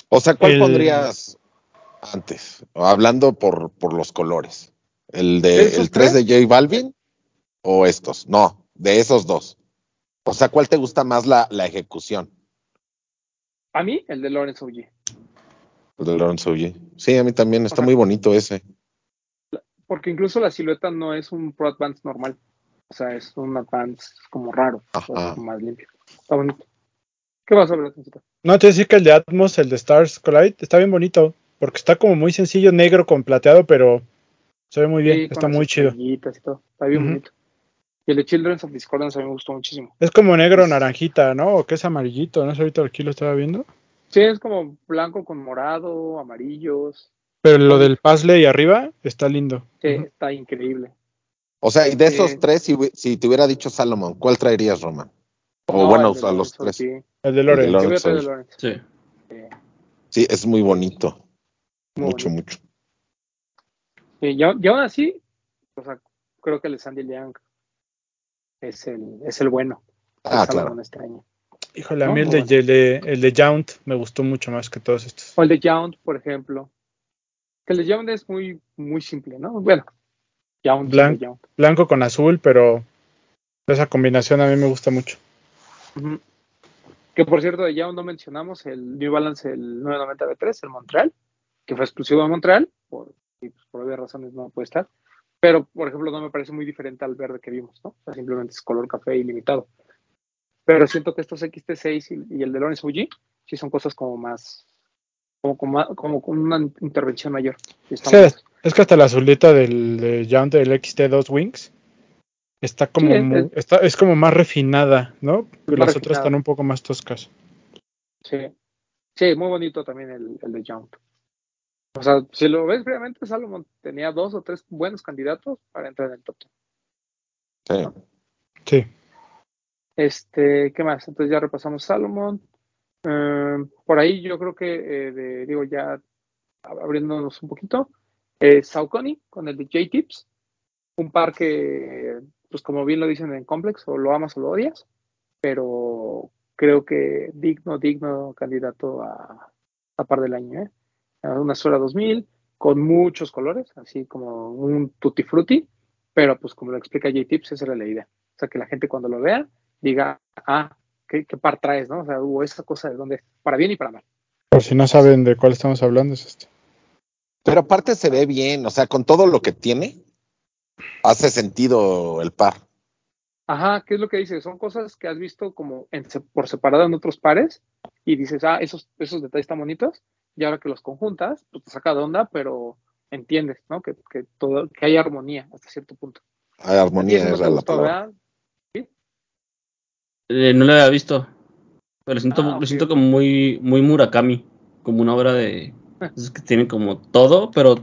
O sea, ¿cuál El- pondrías antes? Hablando por, por los colores. ¿El ¿De el 3 de tres? J Balvin o estos? No, de esos dos. O sea, ¿cuál te gusta más la, la ejecución? A mí, el de Lawrence OG. El de Lawrence OG. Sí, a mí también está Ajá. muy bonito ese. Porque incluso la silueta no es un Pro Advance normal. O sea, es un Advance como raro, Ajá. o sea, como más limpio. Está bonito. ¿Qué vas a ver, Tencito? No, te voy a decir que el de Atmos, el de Stars Collide, está bien bonito. Porque está como muy sencillo, negro con plateado, pero se ve muy bien. Sí, está muy chido. estrellitas y todo. Está bien Ujú. bonito. Y el de Children's of Discordance a mí me gustó muchísimo. Es como negro naranjita, ¿no? O que es amarillito, no ahorita aquí lo estaba viendo. Sí, es como blanco con morado, amarillos. Pero lo del puzzle y arriba está lindo. Sí, está increíble. O sea, y de Sí. esos tres, si, te hubiera dicho Salomón, ¿cuál traerías, Roman? O No, bueno, de a los Lorenzo, tres. Sí, El de El Lore. de Yo Lore. voy a traer el Lorenzo. Lawrence. Sí. Sí, Sí, es muy bonito. muy mucho, bonito. mucho. Sí, y, aún- así, o sea, creo que el de Sandy Young es el, es el bueno. El Ah, Salomon claro. este año. Híjole, a No, mí el de, el de, el de Jount me gustó mucho más que todos estos. O el de Yount, por ejemplo. Que el de Yount es muy, muy simple, ¿no? Bueno, Yount, Blanc- el Yount. Blanco con azul, pero esa combinación a mí me gusta mucho. Que por cierto, de Yount no mencionamos el New Balance, el 990 B3, el Montreal, que fue exclusivo de Montreal, por, y pues, por obvias razones no puede estar. Pero, por ejemplo, no me parece muy diferente al verde que vimos, ¿no? O sea, simplemente es color café ilimitado. Pero siento que estos XT6 y, y el de Lawrence Fuji sí son cosas como más, como, como, como con una intervención mayor. Sí. Es que hasta la azulita del de Jount del XT2 Wings está como Sí, es- está, es como más refinada, ¿no? Más Las otras están un poco más toscas. Sí, sí, muy bonito también el, el de Yount. O sea, si lo ves brevemente, Salomon tenía dos o tres buenos candidatos para entrar en el top 10. Sí. Sí. Este, ¿qué más? Entonces ya repasamos Salomon. Eh, por ahí yo creo que, eh, de- digo, ya abriéndonos un poquito, eh, Saucony con el de J-Tips, un par que, pues como bien lo dicen en Complex, o lo amas o lo odias, pero creo que digno, digno candidato a, a par del año. ¿eh? Una Sora 2000 con muchos colores, así como un tutti frutti, pero pues como lo explica J-Tips, esa era la idea. O sea, que la gente cuando lo vea diga, ah, ¿qué, qué par traes? ¿no? O sea, hubo esa cosa de dónde, para bien y para mal. Por si no saben de cuál estamos hablando, es este. Pero aparte se ve bien, o sea, con todo lo que tiene, hace sentido el par. Ajá, ¿qué es lo que dice? Son cosas que has visto como en por separado en otros pares y dices, ah, esos, esos detalles están bonitos y ahora que los conjuntas, pues te saca de onda, pero entiendes, ¿no? Que, que, todo, que hay armonía hasta cierto punto. Hay armonía es la gustó, palabra. ¿verdad? Eh, no lo había visto. Pero lo siento, Ah, lo siento como muy, muy Murakami. Como una obra de. Es que tiene como todo, pero.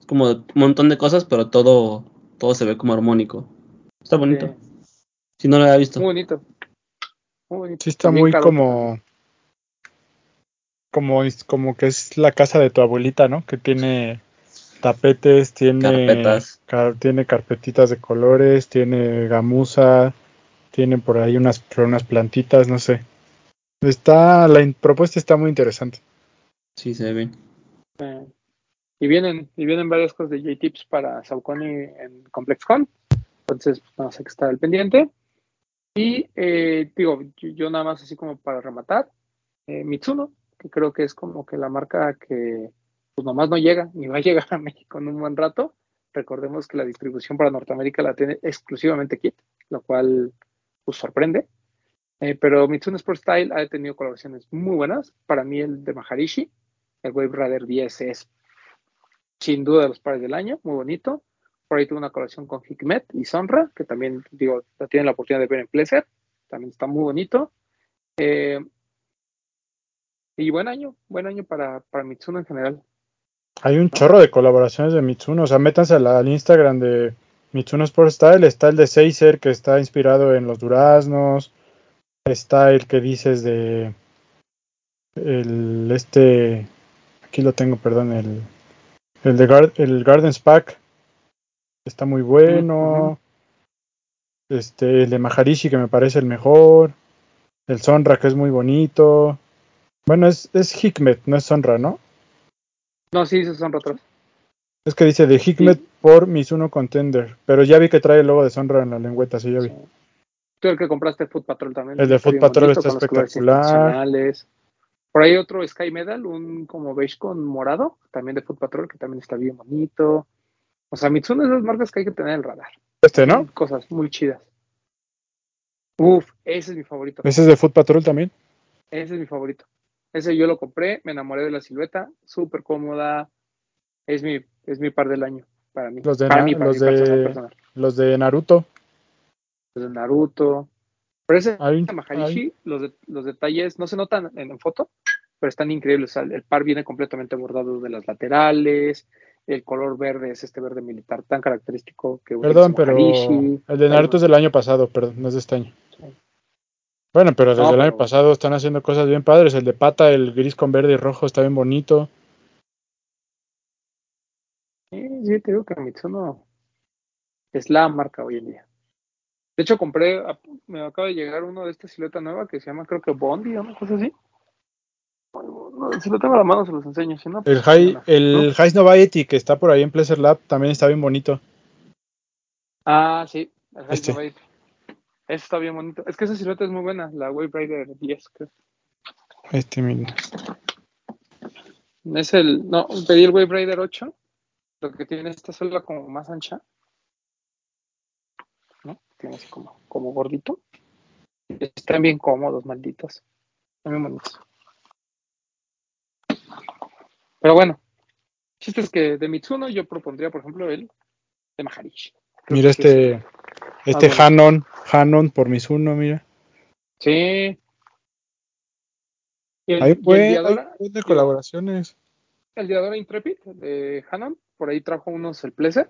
Es como un montón de cosas, pero todo. Todo se ve como armónico. Está bonito. Eh, Si no lo había visto. muy bonito. Muy bonito. Sí está También muy como como como que es la casa de tu abuelita, ¿no? Que tiene tapetes, tiene Carpetas. car- tiene carpetitas de colores, tiene gamuza, tiene por ahí unas unas plantitas, no sé. Está la in- propuesta está muy interesante. Sí, se ve bien. Eh, y vienen, y vienen varias cosas de J-Tips para Saucony en ComplexCon. Entonces, pues, vamos a estar al pendiente. Y eh, digo, yo, yo nada más así como para rematar, eh, Mitsuno, creo que es como que la marca que pues nomás no llega, ni va a llegar a México en un buen rato. Recordemos que la distribución para Norteamérica la tiene exclusivamente Kit, lo cual pues sorprende. Eh, pero Mitsuno Sport Style ha tenido colaboraciones muy buenas. Para mí el de Maharishi, el Wave Rider 10 es sin duda de los pares del año, muy bonito. Por ahí tuvo una colaboración con Hikmet y Sonra, que también, digo, la tienen la oportunidad de ver en Pleasure. También está muy bonito. Eh, y buen año, buen año para, para Mitsuno en general. Hay un chorro de colaboraciones de Mitsuno, o sea, métanse al, al Instagram de Mitsuno Sport Style, está el de Seiser que está inspirado en los duraznos, está el que dices de el este aquí lo tengo, perdón, el el de Gar- el Gardens Pack está muy bueno. Este, el de Maharishi que me parece el mejor. El Sonra que es muy bonito. Bueno, es, es Hikmet, no es Sonra, ¿no? No, sí, esos son otros. Es que dice de Hikmet por Mizuno Contender. Pero ya vi que trae el logo de Sonra en la lengüeta, sí, ya vi. Tú el que compraste Foot Patrol también. El de Foot Patrol bonito, está espectacular. Por ahí otro Sky Medal, un como beige con morado, también de Foot Patrol, que también está bien bonito. O sea, Mitsuno es esas marcas que hay que tener en el radar. Este, ¿no? Cosas muy chidas. Uf, ese es mi favorito. Ese es de Foot Patrol también. Ese es mi favorito. Ese yo lo compré, me enamoré de la silueta, súper cómoda. Es mi, es mi par del año para mí. Los de, para mí, para los de, los de Naruto. Los de Naruto. Pero ese de Maharishi, los, de- los detalles no se notan en, en foto, pero están increíbles. O sea, el par viene completamente bordado de las laterales. El color verde es este verde militar tan característico que Perdón, pero el de Naruto es del año pasado, perdón, no es de este año. Bueno, pero desde No, el año pasado están haciendo cosas bien padres. El de pata, el gris con verde y rojo está bien bonito. Sí, sí, te digo que Mitsuno es la marca hoy en día. De hecho, compré, me acaba de llegar uno de esta silueta nueva que se llama, creo que Bondi o una cosa así. No, si lo tengo a la mano, se los enseño. Si no, El pues, High, no. el High Noviety que está por ahí en Pleasure Lab también está bien bonito. Ah, sí, el High Este. Novate. Ese está bien bonito. Es que esa silueta es muy buena, la Wave Rider 10, creo. Este, mira. Es el, no, pedí el Wave Rider 8, lo que tiene esta suela como más ancha. ¿No? Tiene así como, como gordito. Están bien cómodos, malditos. Están bien bonitos. Pero bueno, chiste es que de Mitsuno yo propondría, por ejemplo, el de Maharishi. Creo Mira que sí es- este. Hanon, Hanon por Mizuno, mira. Sí. El, buen, hay Diadora, de colaboraciones. el Diadora Intrepid de Hanon, por ahí trajo unos el Pleasure.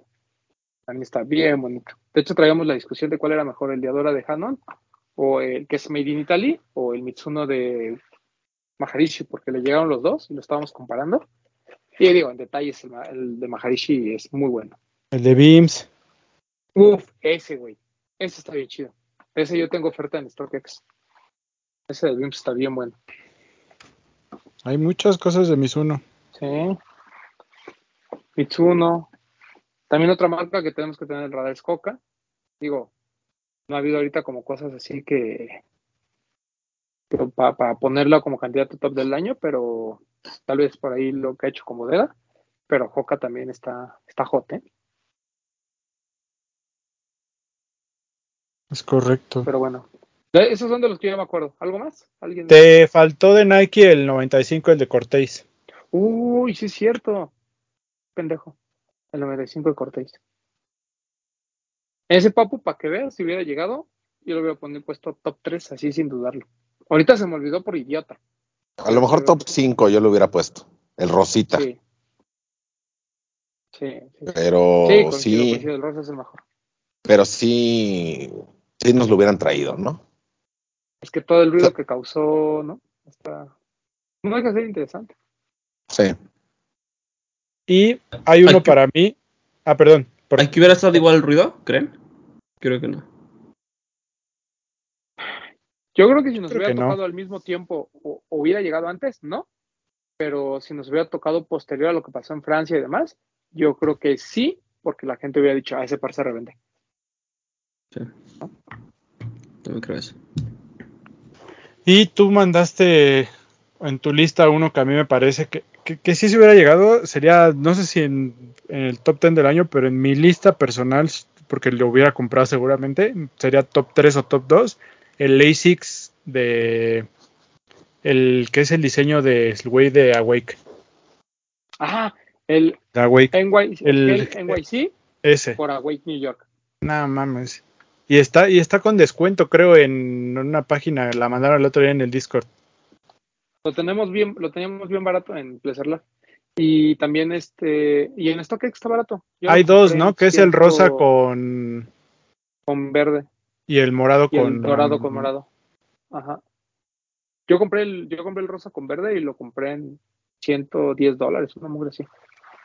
También está bien bonito. De hecho, traíamos la discusión de cuál era mejor, el Diadora de Hanon o el que es Made in Italy o el Mitsuno de Maharishi, porque le llegaron los dos y lo estábamos comparando. Y digo, en detalles, el, el de Maharishi es muy bueno. El de Beams. Uf, ese, güey. Ese está bien chido. Ese yo tengo oferta en StockX. Ese de Beams está bien bueno. Hay muchas cosas de Mizuno. Sí. Mitsuno. También otra marca que tenemos que tener en el radar es Coca. Digo, no ha habido ahorita como cosas así que, para ponerla como candidato top del año, pero tal vez por ahí lo que ha hecho como bodega. Pero Coca también está, está hot, ¿eh? Es correcto. Pero bueno. Esos son de los que yo me acuerdo. ¿Algo más? ¿Alguien? Te faltó de Nike el 95, el de Cortés. Uy, sí es cierto. Pendejo. El 95 de Cortés. Ese papu, para que veas, si hubiera llegado, yo lo hubiera ponido puesto top 3, así sin dudarlo. Ahorita se me olvidó por idiota. A lo mejor top 5 yo lo hubiera puesto. El Rosita. Sí. Sí, sí. Pero Sí, coincido, sí, coincido, el rosa es el mejor. pero sí, sí nos lo hubieran traído, ¿no? Es que todo el ruido que causó, ¿no? Está... No deja de ser interesante. Sí. Y hay uno Hay que- para mí. Ah, perdón. por- ¿Hay que hubiera estado igual el ruido? ¿Creen? Creo que no. Yo creo que si nos Creo hubiera no. tocado al mismo tiempo o, o hubiera llegado antes, no. Pero si nos hubiera tocado posterior a lo que pasó en Francia y demás, yo creo que sí, porque la gente hubiera dicho, ah, ese par se revende. Sí. También creo eso. Y tú mandaste en tu lista uno que a mí me parece que, que, que sí se hubiera llegado. Sería, no sé si en, en el top 10 del año, pero en mi lista personal, porque lo hubiera comprado seguramente, sería top 3 o top 2. El ASICS de. El que es el diseño del güey de Awake. Ajá, el De Awake. El- el NYC Ese. por Awake New York. No mames. Y está, y está con descuento, creo, en una página. La mandaron el otro día en el Discord. Lo tenemos bien, lo teníamos bien barato en Pleasure Lab. Y también este, y en StockX está barato. Yo Hay dos, ¿no? Que es el rosa con. con verde. Y el morado Y con. el dorado con morado. Ajá. Yo compré el, yo compré el rosa con verde y lo compré en 110 dólares, una mugre así.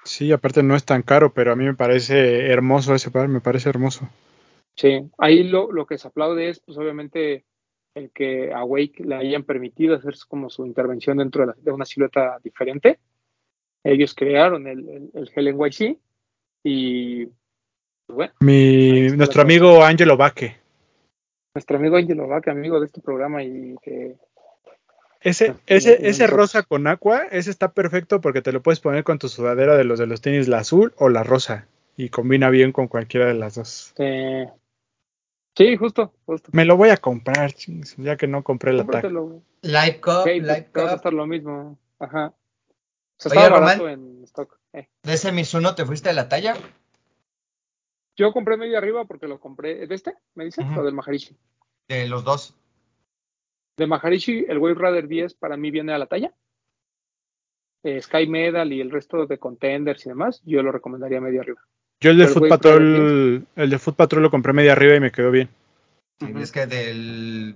Sí, aparte no es tan caro, pero a mí me parece hermoso ese par, me parece hermoso. Sí, ahí lo, lo que se aplaude es, pues obviamente, el que a Wake le hayan permitido hacer como su intervención dentro de, la- de una silueta diferente. Ellos crearon el, el, el Hell NYC y, pues, bueno, Mi, nuestro amigo Angelo Vaque. nuestro amigo Angelo Vaca, amigo de este programa y que Ese, ese, ese rosa con aqua, ese está perfecto porque te lo puedes poner con tu sudadera de los de los tenis, la azul o la rosa. y combina bien con cualquiera de las dos. Eh, sí, justo, justo. Me lo voy a comprar, chingos, ya que no compré el ataque. Cómpratelo. Live Cup, Ok, Live va a costar lo mismo. Ajá. O sea, Oye, Román. en stock. Eh. ¿De ese Mizuno te fuiste a la talla? Yo compré medio arriba porque lo compré. ¿De este? ¿Me dices? O del Maharishi. De los dos. De Maharishi, el Wave Rider 10 para mí viene a la talla. Eh, Sky Medal y el resto de contenders y demás, yo lo recomendaría medio arriba. Yo el de Pero Foot Patrol, el de Foot Patrol lo compré media arriba y me quedó bien. Sí. Es que del,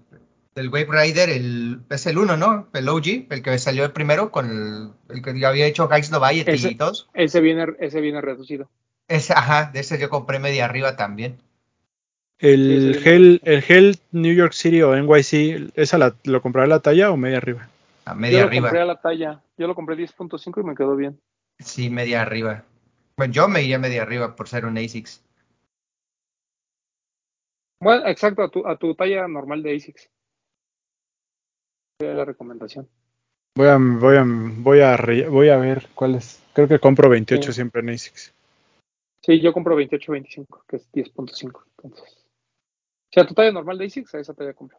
del Wave Rider el, es el 1, ¿no? El OG, el que salió el primero con el, el que ya había hecho Guys Noviety Ese- y todos. Ese viene, ese viene reducido. Ese, ajá, de ese yo compré media arriba también. El Sí, Hell, el Hell New York City o NYC, ¿esa la, lo compré a la talla o media arriba? A Yo media lo arriba. compré a la talla. Yo lo compré 10.5 y me quedó bien. Sí, media arriba. Bueno, yo me iría media arriba por ser un ASICS. Bueno, exacto, a tu, a tu talla normal de ASICS. Sería la recomendación. Voy a, voy a, voy a, re- voy a ver cuál es. Creo que compro 28 Sí. siempre en ASICS. Sí, yo compro 28.25, que es 10.5. Entonces, si a tu talla normal de ASICS, a esa talla compro.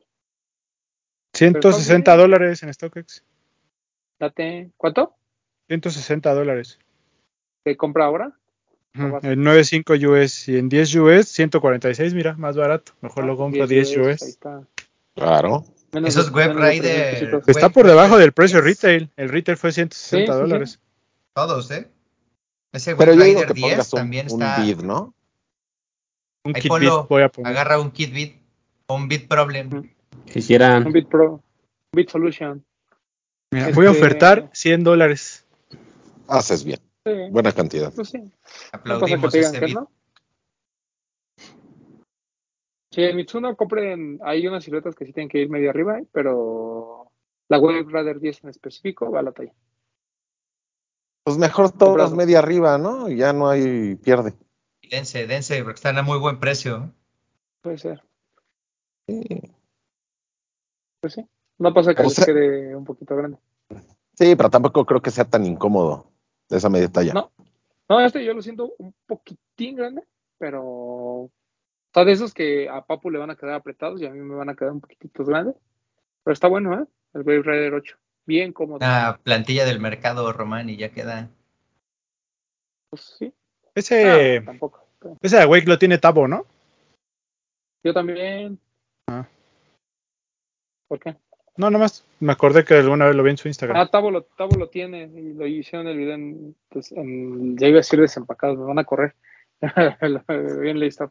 160 bien. dólares en StockX. Date, ¿cuánto? 160 dólares. ¿Te compra ahora? En 95 US y en 10 US 146, mira, más barato. Mejor lo compro 10 Ahí US. está. Claro. Menos Esos de- Web Rider- 300 pesitos. Está por debajo del precio 10. retail. El retail fue 160 Sí, sí, sí. dólares. Todos, ¿eh? Ese Pero yo digo Rider que 10 pongas un, también un está. bid, ¿no? Un Ahí kit ponlo, bit voy a poner. Agarra un kit bit o un bit problem. Quisieran. Un Bit Pro, un Bit Solution. Mira, voy a Este- ofertar 100 dólares. Haces bien. Sí, Buena cantidad. pues sí. Que Aplaudimos ese que bit. no. Sí, en Mitsuno compren, hay unas siluetas que sí tienen que ir medio arriba, pero la Wave Rider 10 en específico va a la talla. Pues mejor todos Comprado. media arriba, ¿no? Y ya no hay pierde. Dense, dense, porque están a muy buen precio. Puede ser. Sí. Pues sí. No pasa que O les quede un poquito grande. Sí, pero tampoco creo que sea tan incómodo de esa media talla. No. No, este yo lo siento un poquitín grande, pero está de esos que a Papu le van a quedar apretados y a mí me van a quedar un poquitito grandes. Pero está bueno, ¿eh? El Wave Rider 8. Bien cómodo. Una plantilla del mercado, Román, y ya queda. Pues sí. Ese, Ah, tampoco. pero ese Awake lo tiene Tabo, ¿no? Yo también. Ah. ¿Por qué? No, nomás me acordé que alguna vez lo vi en su Instagram. Ah, Tabo lo, Tabo lo tiene y lo hicieron el video en, pues, en ya iba a decir desempacados, me van a correr. Bien listo.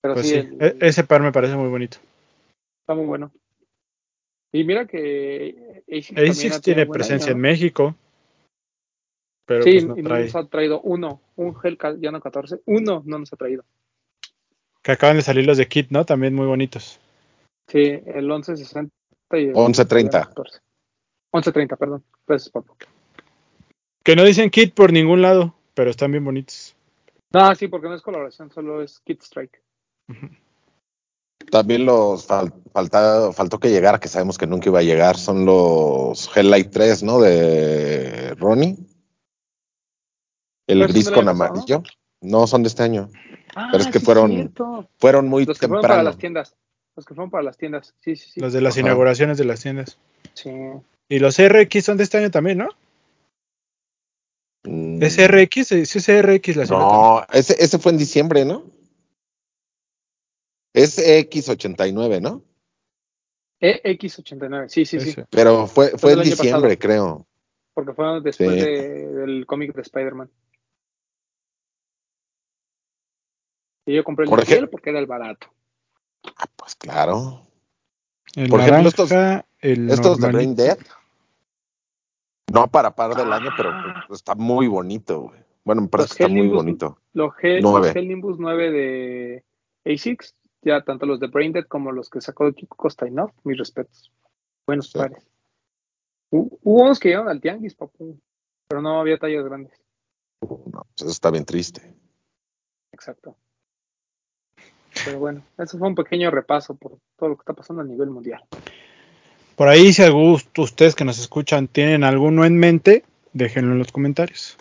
Pero Pues sí, sí, el- e- ese par me parece muy bonito. está muy bueno. Y mira que ASICS, tiene presencia año, en. México, pero Sí, pues no y no trae. nos ha traído uno, un Gel Llano 14, uno no nos ha traído. Que acaban de salir los de Kit, ¿no? También muy bonitos. Sí, el 1160 y el 1130. 14. 1130, perdón. Gracias. Que no dicen Kit por ningún lado, pero están bien bonitos. No, sí, porque no es colaboración, solo es Kit Strike. También los fal- falta, faltó que llegara, que sabemos que nunca iba a llegar, son los Helllight 3, ¿no? De Ronnie. El ¿Pero son gris con amarillo. No, son de este año. Ah, Pero es que sí, fueron muy Los que fueron para temprano. las tiendas. Los que fueron para las tiendas. Sí, sí, sí. Los de las Ajá. inauguraciones de las tiendas. Sí. Y los RX son de este año también, ¿no? Mm, ¿Es RX? Sí, es RX la. No, ese, ese fue en diciembre, ¿no? Es X89, ¿no? E EX89. Sí, sí, sí. Pero fue, fue en diciembre, creo. Porque fueron después Sí. de- del cómic de Spider-Man. Y yo compré el de ejemplo- porque era el barato. Ah, pues claro. El Por ejemplo, estos- el Estos de. Brain Dead. No para par del Ah. año, pero pues, está muy bonito, güey. Bueno, me parece Los que está muy bonito. Los, Hell, Nueve. los Hell Nimbus 9 de ASICS, ya tanto los de Braindead como los que sacó Kiko Kostainov, mis respetos. Buenos Sí. pares. Hubo unos que llegaron al Tianguis, papu, pero no había tallas grandes. No, pues, eso está bien triste. Exacto. Pero bueno, eso fue un pequeño repaso por todo lo que está pasando a nivel mundial. Por ahí, si algún, ustedes que nos escuchan tienen alguno en mente, déjenlo en los comentarios.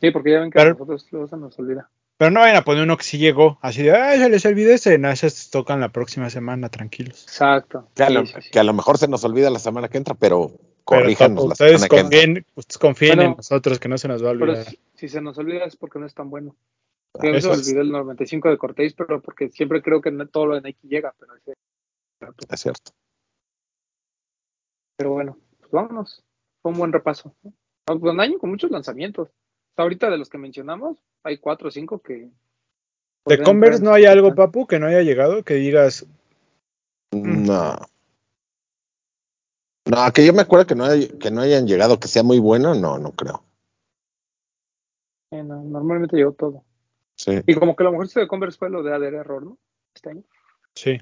Sí, porque ya ven que Pero- a nosotros luego se nos olvida. Pero no vayan a poner uno que sí llegó, así de, ay, se les olvidó ese. No, esos tocan la próxima semana, tranquilos. Exacto. Que a, lo, sí, sí. que a lo mejor se nos olvida la semana que entra, pero Pero corríjanos la ustedes semana que entra. confíen, ustedes confíen Bueno, en nosotros, que no se nos va a Pero olvidar. si, si se nos olvida es porque no es tan bueno. Yo a mí se olvidó el 95 de Cortés, pero porque siempre creo que todo lo de Nike llega. Pero, ese- Es cierto. pero bueno, pues vámonos. Fue un buen repaso. Ah, Fue un año con muchos lanzamientos. Hasta ahorita de los que mencionamos, hay cuatro o cinco que. ¿De Converse entrar no hay algo, papu, que no haya llegado? Que digas, Mm. No. No, que yo me acuerdo que no, hay- que no hayan llegado, que sea muy bueno, no, no creo. Eh, no, normalmente llegó todo. Sí. Y como que lo mejor de Converse fue lo de ADR Error, ¿no? Este año. sí,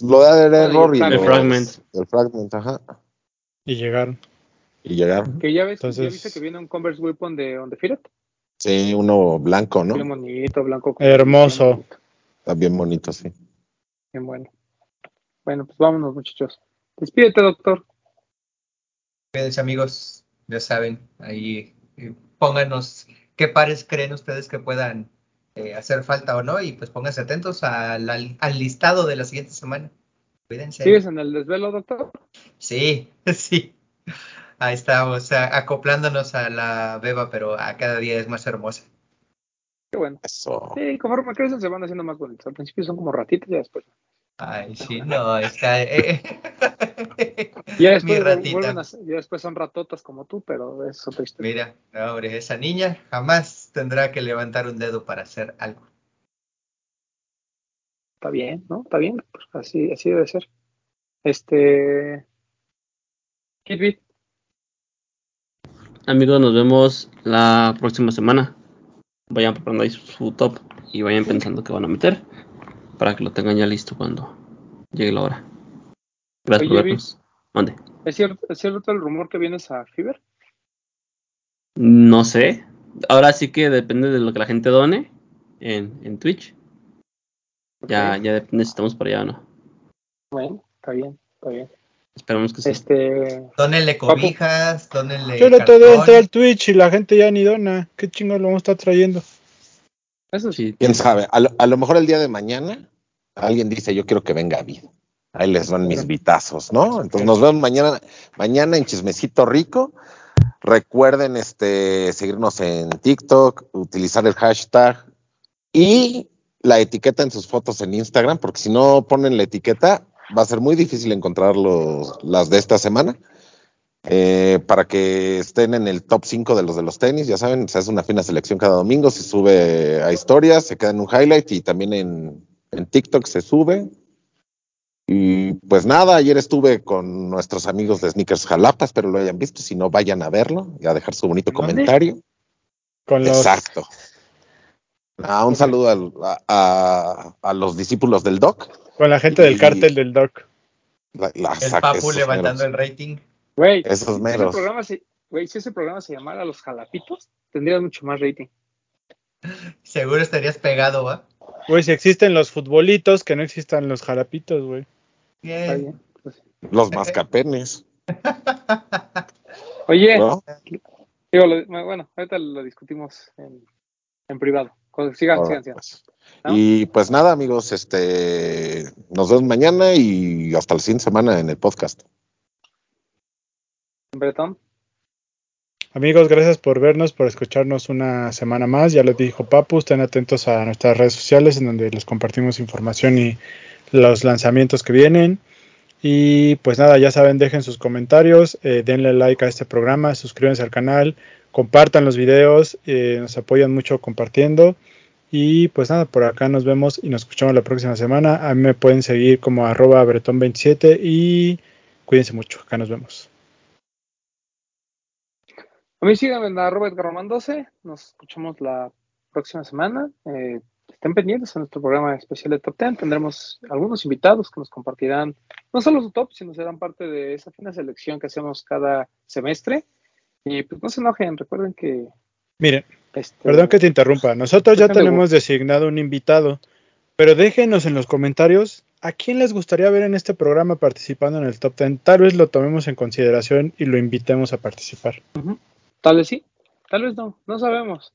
Lo de el Error y El fragment. El fragment, ajá. y llegaron. Y llegaron. Que ya ves, ya Entonces- viste que viene un Converse Weapon de On the Firet. Sí, uno blanco, ¿no? Bien bonito, blanco. con- Hermoso. bien bonito, Está bien bonito, sí. Bien bueno. Bueno, pues vámonos, muchachos. Despídete, doctor. Cuídense amigos, ya saben, ahí eh, pónganos qué pares creen ustedes que puedan eh, hacer falta o no y pues pónganse atentos al, al- al listado de la siguiente semana. Cuídense. ¿Sigues en el desvelo, doctor? Sí, sí. Ahí estamos, acoplándonos a la beba, pero a cada día es más hermosa. Qué bueno. Eso. Sí, conforme crecen se van haciendo más bonitos. Al principio son como ratitos y después. Ay, sí, no, está... eh, Ya Mi después, vuelven a ya después son ratotas como tú, pero es otra historia. Mira, no, hombre, esa niña jamás tendrá que levantar un dedo para hacer algo. Está bien, ¿no? Está bien. Pues así, así debe ser. Este. Kid Beat. Amigos, nos vemos la próxima semana. Vayan preparando ahí su top y vayan pensando que van a meter para que lo tengan ya listo cuando llegue la hora. Gracias Oye, por vernos. Mande. ¿Es cierto, ¿Es cierto el rumor que vienes a Fever? No sé. Ahora sí que depende de lo que la gente done en, en Twitch. Ya, ya depende si estamos para allá o no. Bueno, está bien, está bien. Esperamos que sí. Este. Dónenle cobijas, dónenle Yo todo cartón. entra al Twitch y la gente ya ni dona. ¿Qué chingo lo vamos a estar trayendo? Eso sí. ¿Quién sabe? A lo, a lo mejor el día de mañana alguien dice, yo quiero que venga Vid. Ahí les van mis vitazos, ¿no? Entonces nos vemos mañana, mañana en Chismecito Rico. Recuerden este, seguirnos en TikTok, utilizar el hashtag y la etiqueta en sus fotos en Instagram, porque si no ponen la etiqueta, va a ser muy difícil encontrar los, las de esta semana. Eh, para que estén en el top 5 de los de los tenis, ya saben, se hace una fina selección cada domingo, se sube a historias, se queda en un highlight y también en, en TikTok se sube. Y pues nada, ayer estuve con nuestros amigos de Sneakers Jalapa, espero lo hayan visto, si no vayan a verlo y a dejar su bonito ¿Dónde? comentario. Con los, Exacto. Ah, un saludo al- a, a- a los discípulos del Doc. con la gente del Y- cártel del Doc. La- la- El papu levantando el rating. Güey, Esos si ese programa se, güey, si ese programa se llamara Los Jalapitos, tendría mucho más rating. Seguro estarías pegado, ¿va? Güey, si existen los futbolitos, que no existan los jalapitos, güey. Bien. Pues, Los mascapenes. Oye, ¿no? digo, lo- bueno, ahorita lo discutimos en, en privado. Sigan, sigan, sigan. pues. ¿No? Y pues nada, amigos, este nos vemos mañana y hasta la siguiente semana en el podcast. Bretón, Amigos, gracias por vernos, por escucharnos una semana más. Ya les dijo Papu, estén atentos a nuestras redes sociales en donde les compartimos información y los lanzamientos que vienen. Y pues nada, ya saben, dejen sus comentarios, eh, denle like a este programa, suscríbanse al canal, compartan los videos, eh, nos apoyan mucho compartiendo. Y pues nada, por acá nos vemos y nos escuchamos la próxima semana. A mí me pueden seguir como arroba bretón27 y cuídense mucho. Acá nos vemos. A mí síganme en arroba Edgar Román 12. Nos escuchamos la próxima semana. Eh, estén pendientes a nuestro programa especial de Top 10. Tendremos algunos invitados que nos compartirán no solo su top, sino serán parte de esa fina selección que hacemos cada semestre. Y pues no se enojen, recuerden que. Miren, Este, Perdón que te interrumpa. Nosotros ya tenemos designado un invitado, pero déjenos en los comentarios a quién les gustaría ver en este programa participando en el top 10. Tal vez lo tomemos en consideración y lo invitemos a participar. Tal vez sí, tal vez no, no sabemos.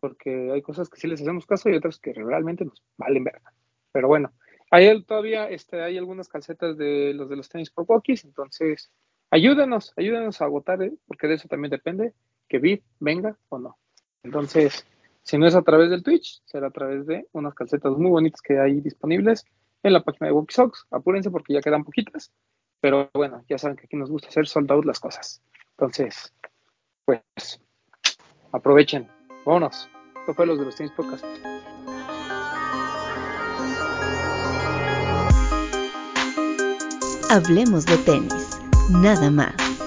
porque hay cosas que sí les hacemos caso y otras que realmente nos valen verga. Pero bueno, hay todavía este, hay algunas calcetas de los de los tenis Pro Pokis, entonces ayúdenos, ayúdenos a votar, ¿eh? porque de eso también depende que Vid venga o no. Entonces, si no es a través del Twitch, será a través de unas calcetas muy bonitas que hay disponibles en la página de Socks. Apúrense porque ya quedan poquitas, pero bueno, ya saben que aquí nos gusta hacer sold las cosas. Entonces, pues, aprovechen. Vámonos. Esto fue los de los Teams Podcast. Hablemos de tenis, nada más.